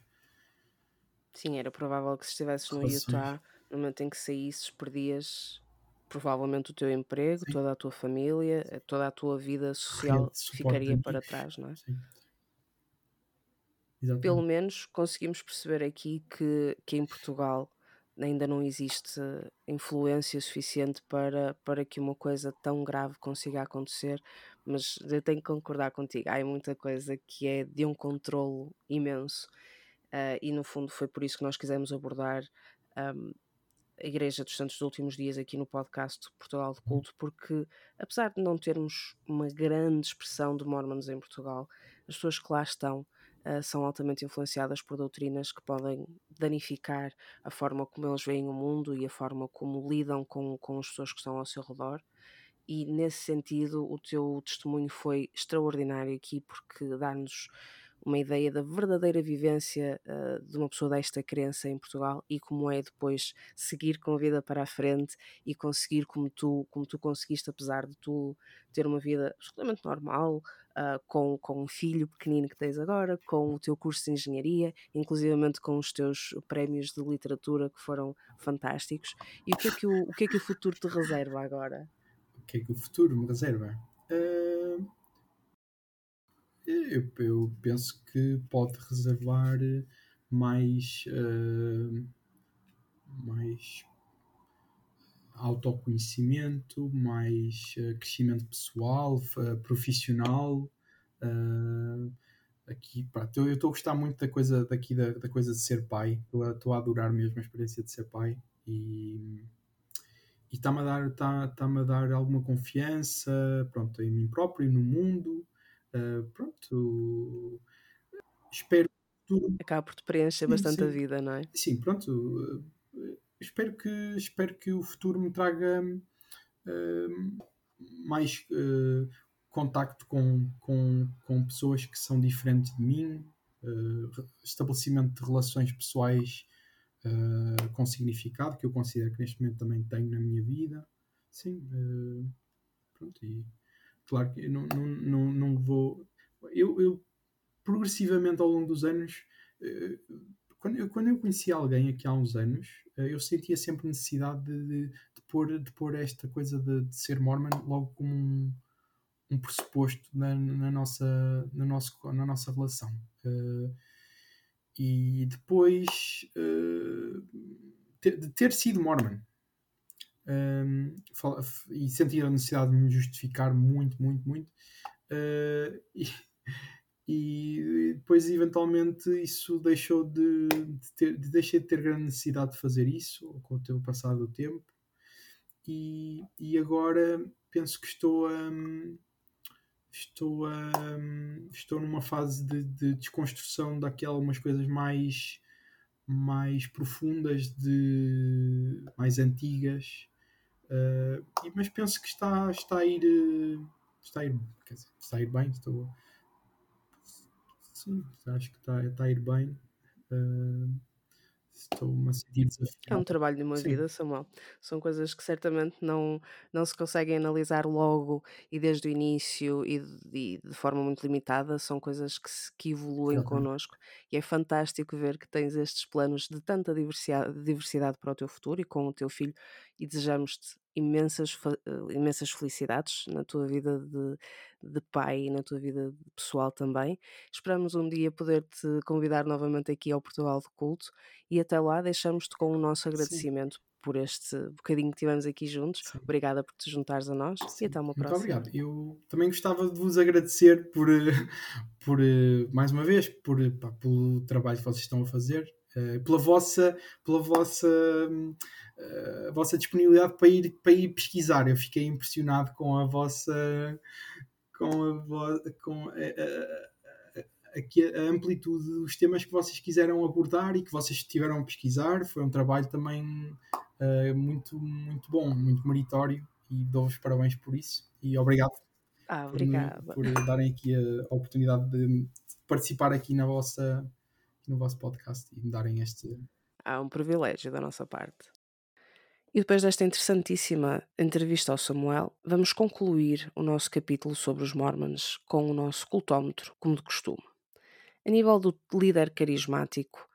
Sim, era provável que se estivesses no Relações. Utah, no momento em que saísses, perdias provavelmente o teu emprego, Sim. toda a tua família, eh, toda a tua vida social ficaria para trás, não é? sim. Pelo Exatamente. menos conseguimos perceber aqui que, que em Portugal ainda não existe influência suficiente para, para que uma coisa tão grave consiga acontecer, mas eu tenho que concordar contigo. Há muita coisa que é de um controlo imenso, uh, e no fundo foi por isso que nós quisemos abordar um, a Igreja dos Santos dos Últimos Dias aqui no podcast Portugal de uhum. Culto, porque apesar de não termos uma grande expressão de Mormons em Portugal, as pessoas que lá estão uh, são altamente influenciadas por doutrinas que podem danificar a forma como eles veem o mundo e a forma como lidam com, com as pessoas que estão ao seu redor. E nesse sentido, o teu testemunho foi extraordinário aqui, porque dá-nos uma ideia da verdadeira vivência uh, de uma pessoa desta crença em Portugal e como é depois seguir com a vida para a frente e conseguir como tu, como tu conseguiste, apesar de tu ter uma vida absolutamente normal, uh, com, com um filho pequenino que tens agora, com o teu curso de engenharia, inclusivamente com os teus prémios de literatura que foram fantásticos. E o que é que o, o, que é que o futuro te reserva agora? O que é que o futuro me reserva? Uh eu, eu penso que pode reservar mais, uh, mais autoconhecimento, mais uh, crescimento pessoal, uh, profissional. aqui, pronto, eu estou a gostar muito da coisa daqui da, da coisa de ser pai. Estou a, adorar mesmo a experiência de ser pai e está-me a dar está, tá a dar alguma confiança pronto em mim próprio e no mundo Uh, pronto, espero tudo. Acaba por te preencher bastante sim, a vida, não é? Sim, pronto. Uh, espero, que, espero que o futuro me traga uh, mais contacto com, com, com pessoas que são diferentes de mim, estabelecimento de relações pessoais com significado, que eu considero que neste momento também tenho na minha vida. Sim, pronto, e Claro que não, não, não, não vou. Eu, eu, progressivamente ao longo dos anos, eh, quando eu, quando eu conheci alguém aqui há uns anos, eh, eu sentia sempre necessidade de, de, pôr, de pôr esta coisa de, de ser Mormon logo como um, um pressuposto na, na, nossa, na, nosso, na nossa relação. Uh, e depois de ter sido Mormon um, e sentia a necessidade de me justificar muito, muito, muito. Uh, [LAUGHS] e, e, depois, eventualmente, isso deixou de, de ter, de, deixei de ter grande necessidade de fazer isso com o tempo passado do tempo. E, e agora penso que estou a. Estou, a, estou numa fase de, de desconstrução daquelas coisas mais mais profundas de mais antigas Uh, mas penso que está, está a ir. Uh, está a ir, quer dizer, está a ir bem. Estou, sim, acho que está, está a ir bem. Uh, estou-me a sentir desafiado. É um trabalho de uma Sim. vida, Samuel. São coisas que certamente não, não se conseguem analisar logo e desde o início e de, de forma muito limitada. São coisas que, se, que evoluem uhum. connosco e é fantástico ver que tens estes planos de tanta diversidade, diversidade para o teu futuro e com o teu filho e desejamos-te imensas, eh, imensas felicidades na tua vida de, de pai e na tua vida pessoal também. Esperamos um dia poder-te convidar novamente aqui ao Portugal de Culto e até lá deixamos-te com o nosso agradecimento. Sim. Por este bocadinho que tivemos aqui juntos. Sim. Obrigada por te juntares a nós Sim. e até uma próxima. Muito obrigado. Eu também gostava de vos agradecer por, eh, [LAUGHS] por eh, mais uma vez, por, pá, pelo trabalho que vocês estão a fazer pela vossa, pela vossa, uh, vossa disponibilidade para ir, para ir pesquisar. Eu fiquei impressionado com a vossa com a, com a, a, a, amplitude dos temas que vocês quiseram abordar e que vocês estiveram a pesquisar. Foi um trabalho também uh, muito, muito bom, muito meritório e dou-vos parabéns por isso e obrigado. Ah. Por, por darem aqui a oportunidade de participar aqui na vossa no vosso podcast e me darem este. Há um privilégio da nossa parte. E depois desta interessantíssima entrevista ao Samuel, vamos concluir o nosso capítulo sobre os Mormons com o nosso cultómetro, como de costume. A nível do líder carismático,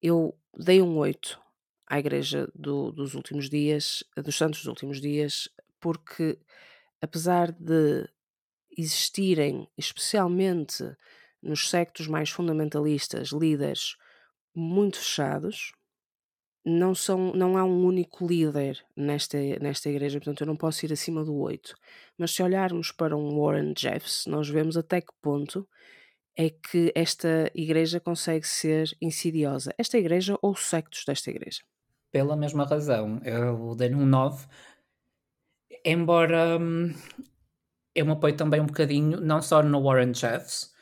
eu dei um 8 à Igreja do, dos últimos dias, dos Santos dos últimos dias, porque apesar de existirem, especialmente nos sectos mais fundamentalistas, líderes muito fechados, não, são, não há um único líder nesta, nesta igreja, portanto eu não posso ir acima do 8. Mas se olharmos para um Warren Jeffs, nós vemos até que ponto é que esta igreja consegue ser insidiosa. Esta igreja ou os sectos desta igreja. Pela mesma razão, eu dei um 9, embora hum, eu me apoio também um bocadinho, não só no Warren Jeffs,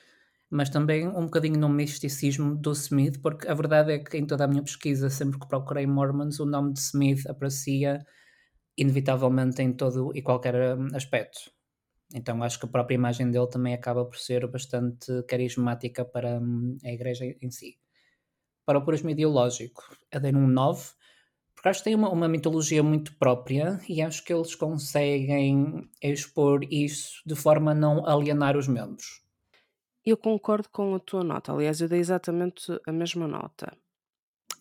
mas também um bocadinho no misticismo do Smith, porque a verdade é que em toda a minha pesquisa, sempre que procurei Mormons, o nome de Smith aparecia inevitavelmente em todo e qualquer hum, aspecto. Então acho que a própria imagem dele também acaba por ser bastante carismática para hum, a igreja em si. Para o purismo ideológico, eu dei um 9, porque acho que tem uma, uma mitologia muito própria e acho que eles conseguem expor isso de forma a não alienar os membros. Eu concordo com a tua nota, aliás, eu dei exatamente a mesma nota.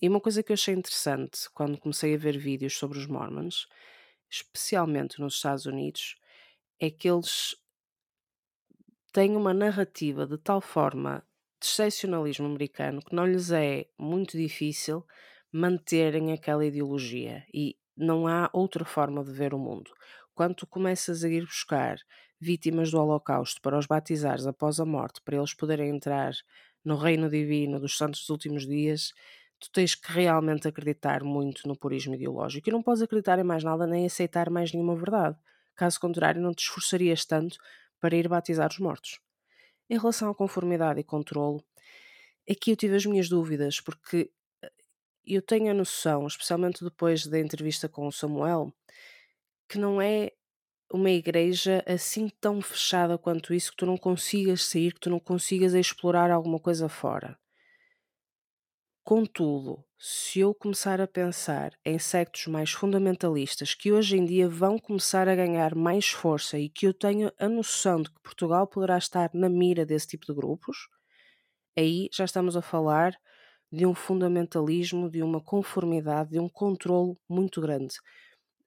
E uma coisa que eu achei interessante quando comecei a ver vídeos sobre os Mormons, especialmente nos Estados Unidos, é que eles têm uma narrativa de tal forma de excepcionalismo americano que não lhes é muito difícil manterem aquela ideologia e não há outra forma de ver o mundo. Quando tu começas a ir buscar vítimas do Holocausto para os batizares após a morte, para eles poderem entrar no reino divino dos santos dos últimos dias, tu tens que realmente acreditar muito no purismo ideológico e não podes acreditar em mais nada nem aceitar mais nenhuma verdade. Caso contrário, não te esforçarias tanto para ir batizar os mortos. Em relação à conformidade e controlo, aqui eu tive as minhas dúvidas, porque eu tenho a noção, especialmente depois da entrevista com o Samuel, que não é uma igreja assim tão fechada quanto isso que tu não consigas sair, que tu não consigas explorar alguma coisa fora. Contudo, se eu começar a pensar em sectos mais fundamentalistas que hoje em dia vão começar a ganhar mais força e que eu tenho a noção de que Portugal poderá estar na mira desse tipo de grupos, aí já estamos a falar de um fundamentalismo, de uma conformidade, de um controlo muito grande.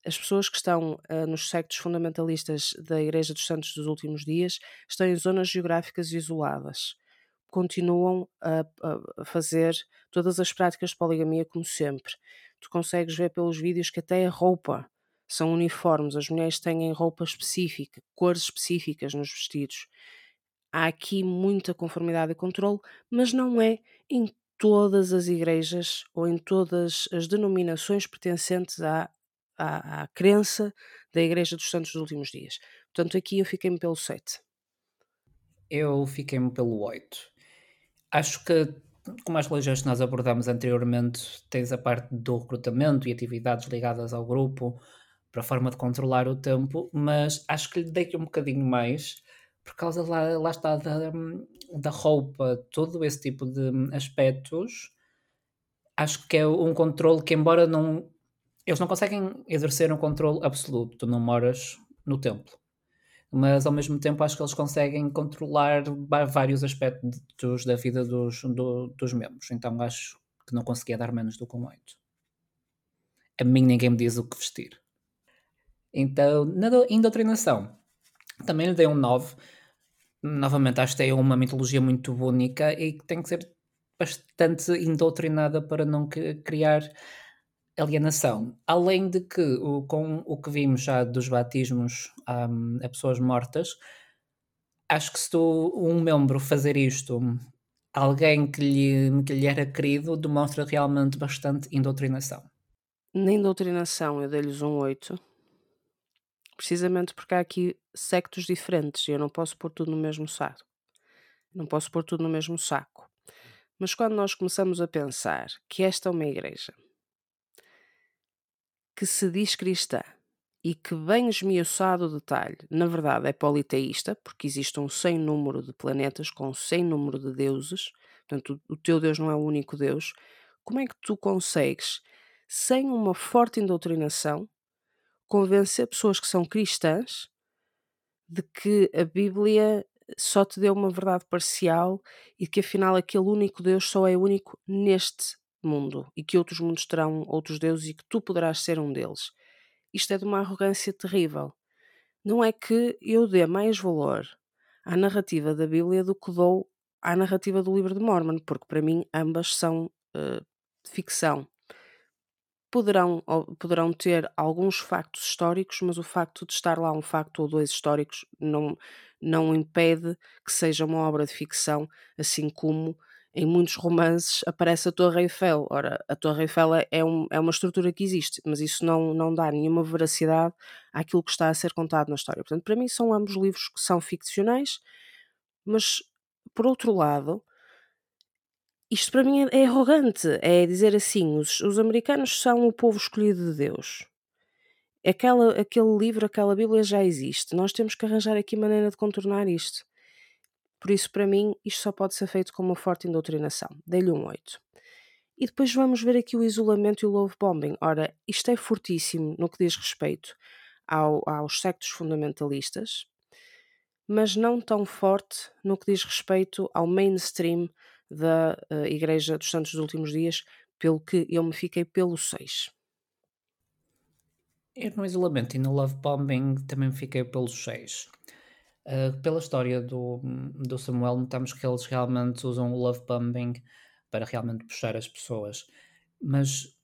As pessoas que estão uh, nos sectos fundamentalistas da Igreja dos Santos dos Últimos Dias estão em zonas geográficas isoladas. Continuam a, a fazer todas as práticas de poligamia como sempre. Tu consegues ver pelos vídeos que até a roupa são uniformes, as mulheres têm roupa específica, cores específicas nos vestidos. Há aqui muita conformidade e controle, mas não é em todas as igrejas ou em todas as denominações pertencentes à, à, à crença da Igreja dos Santos dos Últimos Dias. Portanto, aqui eu fiquei-me pelo 7. Eu fiquei-me pelo 8. Acho que, como as religiões que nós abordamos anteriormente, tens a parte do recrutamento e atividades ligadas ao grupo, para a forma de controlar o tempo, mas acho que lhe dei um bocadinho mais por causa lá, lá está da, da roupa, todo esse tipo de aspectos, acho que é um controle que, embora não. Eles não conseguem exercer um controle absoluto, tu não moras no templo. Mas ao mesmo tempo acho que eles conseguem controlar vários aspectos da vida dos, do, dos membros. Então acho que não conseguia dar menos do que um 8. A mim ninguém me diz o que vestir. Então, na indoutrinação, também lhe dei um 9. Novamente, acho que é uma mitologia muito única e que tem que ser bastante indoutrinada para não criar alienação. Além de que, o, com o que vimos já dos batismos um, a pessoas mortas, acho que se tu, um membro fazer isto, alguém que lhe, que lhe era querido, demonstra realmente bastante indoutrinação. Na indoutrinação eu dei-lhes um 8 precisamente porque há aqui sectos diferentes e eu não posso pôr tudo no mesmo saco. Não posso pôr tudo no mesmo saco. Mas quando nós começamos a pensar que esta é uma igreja que se diz cristã e que, bem esmiuçado o detalhe, na verdade é politeísta, porque existe um sem número de planetas com um sem número de deuses, portanto, o teu Deus não é o único Deus, como é que tu consegues, sem uma forte indoutrinação, convencer pessoas que são cristãs de que a Bíblia só te deu uma verdade parcial e que afinal aquele único Deus só é único neste mundo e que outros mundos terão outros deuses e que tu poderás ser um deles. Isto é de uma arrogância terrível. Não é que eu dê mais valor à narrativa da Bíblia do que dou à narrativa do livro de Mormon, porque para mim ambas são uh, ficção. poderão, poderão ter alguns factos históricos, mas o facto de estar lá um facto ou dois históricos não, não impede que seja uma obra de ficção, assim como em muitos romances aparece a Torre Eiffel. Ora, a Torre Eiffel é, é, um, é uma estrutura que existe, mas isso não, não dá nenhuma veracidade àquilo que está a ser contado na história. Portanto, para mim são ambos livros que são ficcionais, mas por outro lado, isto para mim é, é arrogante. É dizer assim: os, os americanos são o povo escolhido de Deus. Aquela, aquele livro, aquela Bíblia já existe. Nós temos que arranjar aqui maneira de contornar isto. Por isso, para mim, isto só pode ser feito com uma forte indoutrinação. Dei-lhe um 8. E depois vamos ver aqui o isolamento e o love bombing. Ora, isto é fortíssimo no que diz respeito ao, aos sectos fundamentalistas, mas não tão forte no que diz respeito ao mainstream da uh, Igreja dos Santos dos Últimos Dias, pelo que eu me fiquei pelo 6. Eu no isolamento e no love bombing também fiquei pelos 6. Uh, pela história do, do Samuel, notamos que eles realmente usam o love bombing para realmente puxar as pessoas. Mas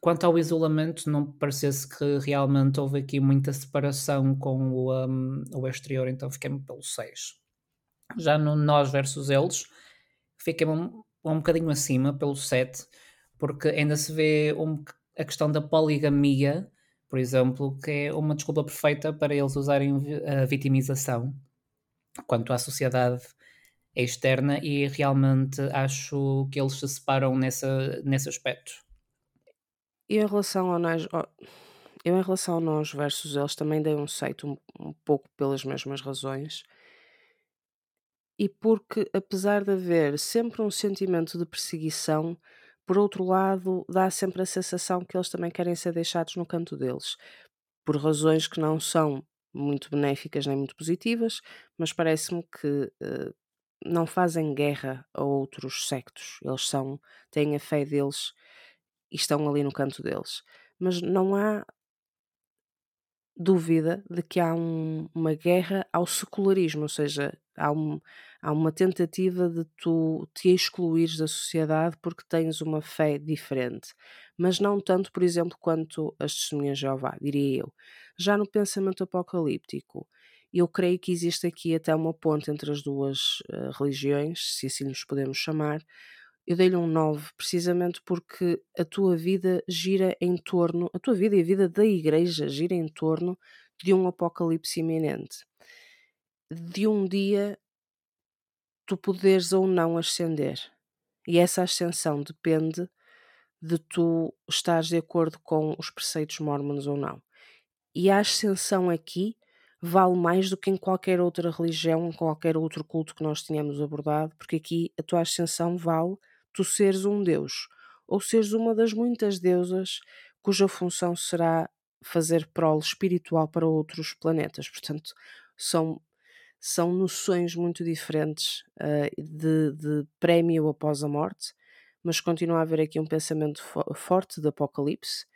quanto ao isolamento, não parecesse que realmente houve aqui muita separação com o, um, o exterior, então fiquei-me pelo 6. Já no nós versus eles, fiquei-me um, um bocadinho acima, pelo 7, porque ainda se vê um, a questão da poligamia por exemplo, que é uma desculpa perfeita para eles usarem a vitimização quanto à sociedade externa e realmente acho que eles se separam nessa, nesse aspecto. E em relação ao nós, eu em relação a nós versus eles também dei um seito um, um pouco pelas mesmas razões e porque apesar de haver sempre um sentimento de perseguição, por outro lado, dá sempre a sensação que eles também querem ser deixados no canto deles, por razões que não são muito benéficas nem muito positivas, mas parece-me que uh, não fazem guerra a outros sectos. Eles são, têm a fé deles e estão ali no canto deles. Mas não há dúvida de que há um, uma guerra ao secularismo, ou seja, há, um, há uma tentativa de tu te excluires da sociedade porque tens uma fé diferente. Mas não tanto, por exemplo, quanto as testemunhas de Jeová, diria eu. Já no pensamento apocalíptico, eu creio que existe aqui até uma ponte entre as duas uh, religiões, se assim nos podemos chamar, eu dei-lhe um 9 precisamente porque a tua vida gira em torno, a tua vida e a vida da igreja gira em torno de um apocalipse iminente. De um dia tu poderes ou não ascender. E essa ascensão depende de tu estares de acordo com os preceitos mormons ou não. E a ascensão aqui vale mais do que em qualquer outra religião, em qualquer outro culto que nós tenhamos abordado, porque aqui a tua ascensão vale tu seres um deus, ou seres uma das muitas deusas cuja função será fazer prole espiritual para outros planetas. Portanto, são, são noções muito diferentes uh, de, de prémio após a morte, mas continua a haver aqui um pensamento fo forte de Apocalipse,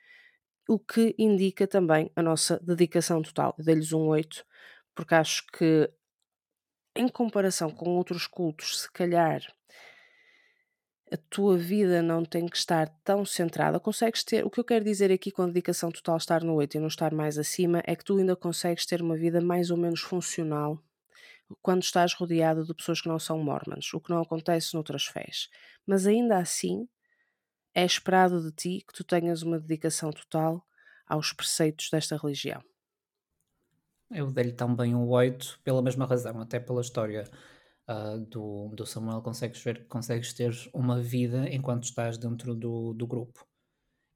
o que indica também a nossa dedicação total. Dei-lhes um 8, porque acho que, em comparação com outros cultos, se calhar a tua vida não tem que estar tão centrada. Consegues ter. O que eu quero dizer aqui com a dedicação total, estar no 8 e não estar mais acima, é que tu ainda consegues ter uma vida mais ou menos funcional quando estás rodeado de pessoas que não são mormons, o que não acontece noutras fés. Mas ainda assim, é esperado de ti que tu tenhas uma dedicação total aos preceitos desta religião. Eu dei-lhe também um 8 pela mesma razão, até pela história uh, do, do Samuel, consegues ver que consegues ter uma vida enquanto estás dentro do, do grupo.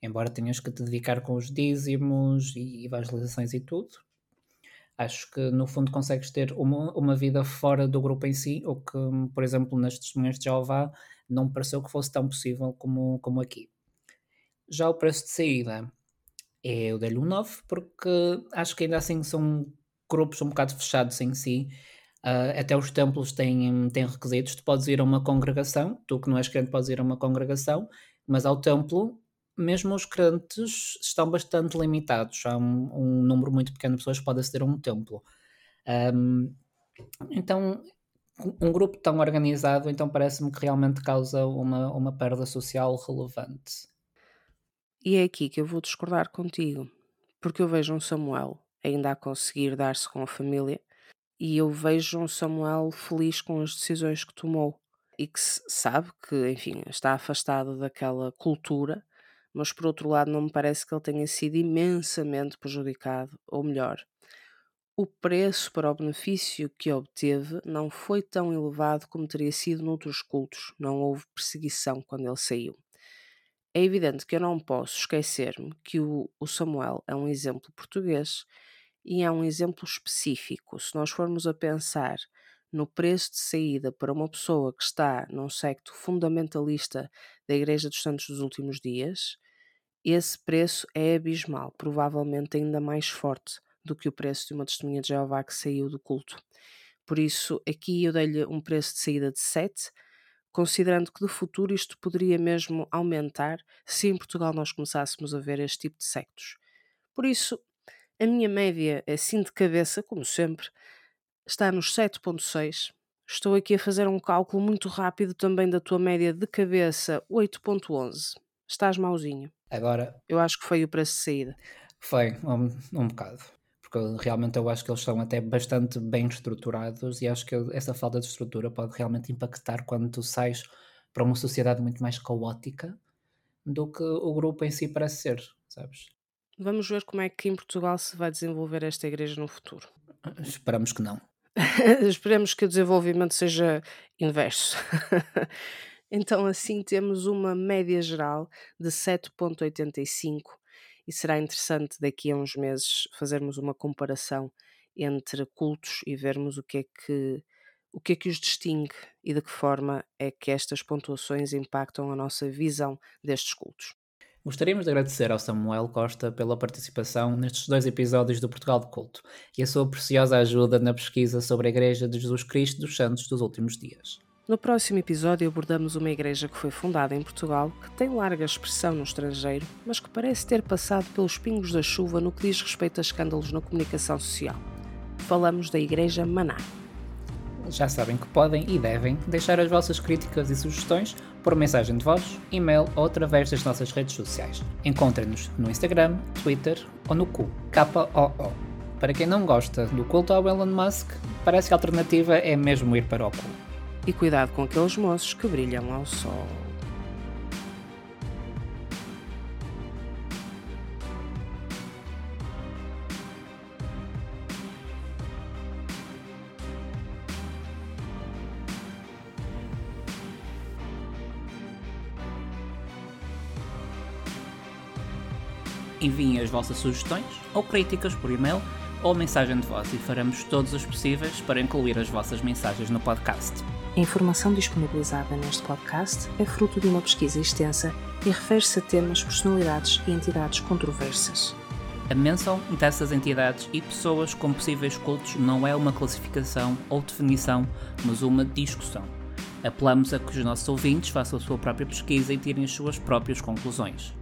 Embora tenhas que te dedicar com os dízimos e evangelizações e tudo, acho que no fundo consegues ter uma, uma vida fora do grupo em si, o que, por exemplo, nas testemunhas de Jeová não me pareceu que fosse tão possível como, como aqui. Já o preço de saída, eu dei-lhe um 9, porque acho que ainda assim são grupos um bocado fechados em si Uh, até os templos têm, têm requisitos. Tu podes ir a uma congregação, tu que não és crente podes ir a uma congregação, mas ao templo, mesmo os crentes estão bastante limitados. Há um, um número muito pequeno de pessoas que podem aceder a um templo. Um, então, um grupo tão organizado, então parece-me que realmente causa uma, uma perda social relevante. E é aqui que eu vou discordar contigo, porque eu vejo um Samuel ainda a conseguir dar-se com a família e eu vejo um Samuel feliz com as decisões que tomou e que sabe que, enfim, está afastado daquela cultura, mas por outro lado não me parece que ele tenha sido imensamente prejudicado, ou melhor, o preço para o benefício que obteve não foi tão elevado como teria sido noutros cultos, não houve perseguição quando ele saiu. É evidente que eu não posso esquecer-me que o, o Samuel é um exemplo português e é um exemplo específico. Se nós formos a pensar no preço de saída para uma pessoa que está num secto fundamentalista da Igreja dos Santos dos Últimos Dias, esse preço é abismal, provavelmente ainda mais forte do que o preço de uma testemunha de Jeová que saiu do culto. Por isso, aqui eu dei-lhe um preço de saída de 7, considerando que de futuro isto poderia mesmo aumentar se em Portugal nós começássemos a ver este tipo de sectos. Por isso, a minha média, assim de cabeça, como sempre, está nos 7.6. Estou aqui a fazer um cálculo muito rápido também da tua média de cabeça, 8.11. Estás mauzinho. Agora. Eu acho que foi o preço de saída. Foi, um, um bocado. Porque realmente eu acho que eles estão até bastante bem estruturados e acho que essa falta de estrutura pode realmente impactar quando tu sais para uma sociedade muito mais caótica do que o grupo em si parece ser, sabes? Vamos ver como é que em Portugal se vai desenvolver esta igreja no futuro. Esperamos que não. [LAUGHS] Esperemos que o desenvolvimento seja inverso. [LAUGHS] então, assim, temos uma média geral de 7,85 e será interessante daqui a uns meses fazermos uma comparação entre cultos e vermos o que é que o que é que os distingue e de que forma é que estas pontuações impactam a nossa visão destes cultos. Gostaríamos de agradecer ao Samuel Costa pela participação nestes dois episódios do Portugal de Culto e a sua preciosa ajuda na pesquisa sobre a Igreja de Jesus Cristo dos Santos dos Últimos Dias. No próximo episódio abordamos uma igreja que foi fundada em Portugal, que tem larga expressão no estrangeiro, mas que parece ter passado pelos pingos da chuva no que diz respeito a escândalos na comunicação social. Falamos da Igreja Maná. Já sabem que podem e devem deixar as vossas críticas e sugestões por mensagem de voz, e-mail ou através das nossas redes sociais. Encontrem-nos no Instagram, Twitter ou no Q, K-O-O. Para quem não gosta do culto ao Elon Musk, parece que a alternativa é mesmo ir para o Q. E cuidado com aqueles moços que brilham ao sol. Enviem as vossas sugestões ou críticas por e-mail ou mensagem de voz e faremos todos os possíveis para incluir as vossas mensagens no podcast. A informação disponibilizada neste podcast é fruto de uma pesquisa extensa e refere-se a temas, personalidades e entidades controversas. A menção dessas entidades e pessoas com possíveis cultos não é uma classificação ou definição, mas uma discussão. Apelamos a que os nossos ouvintes façam a sua própria pesquisa e tirem as suas próprias conclusões.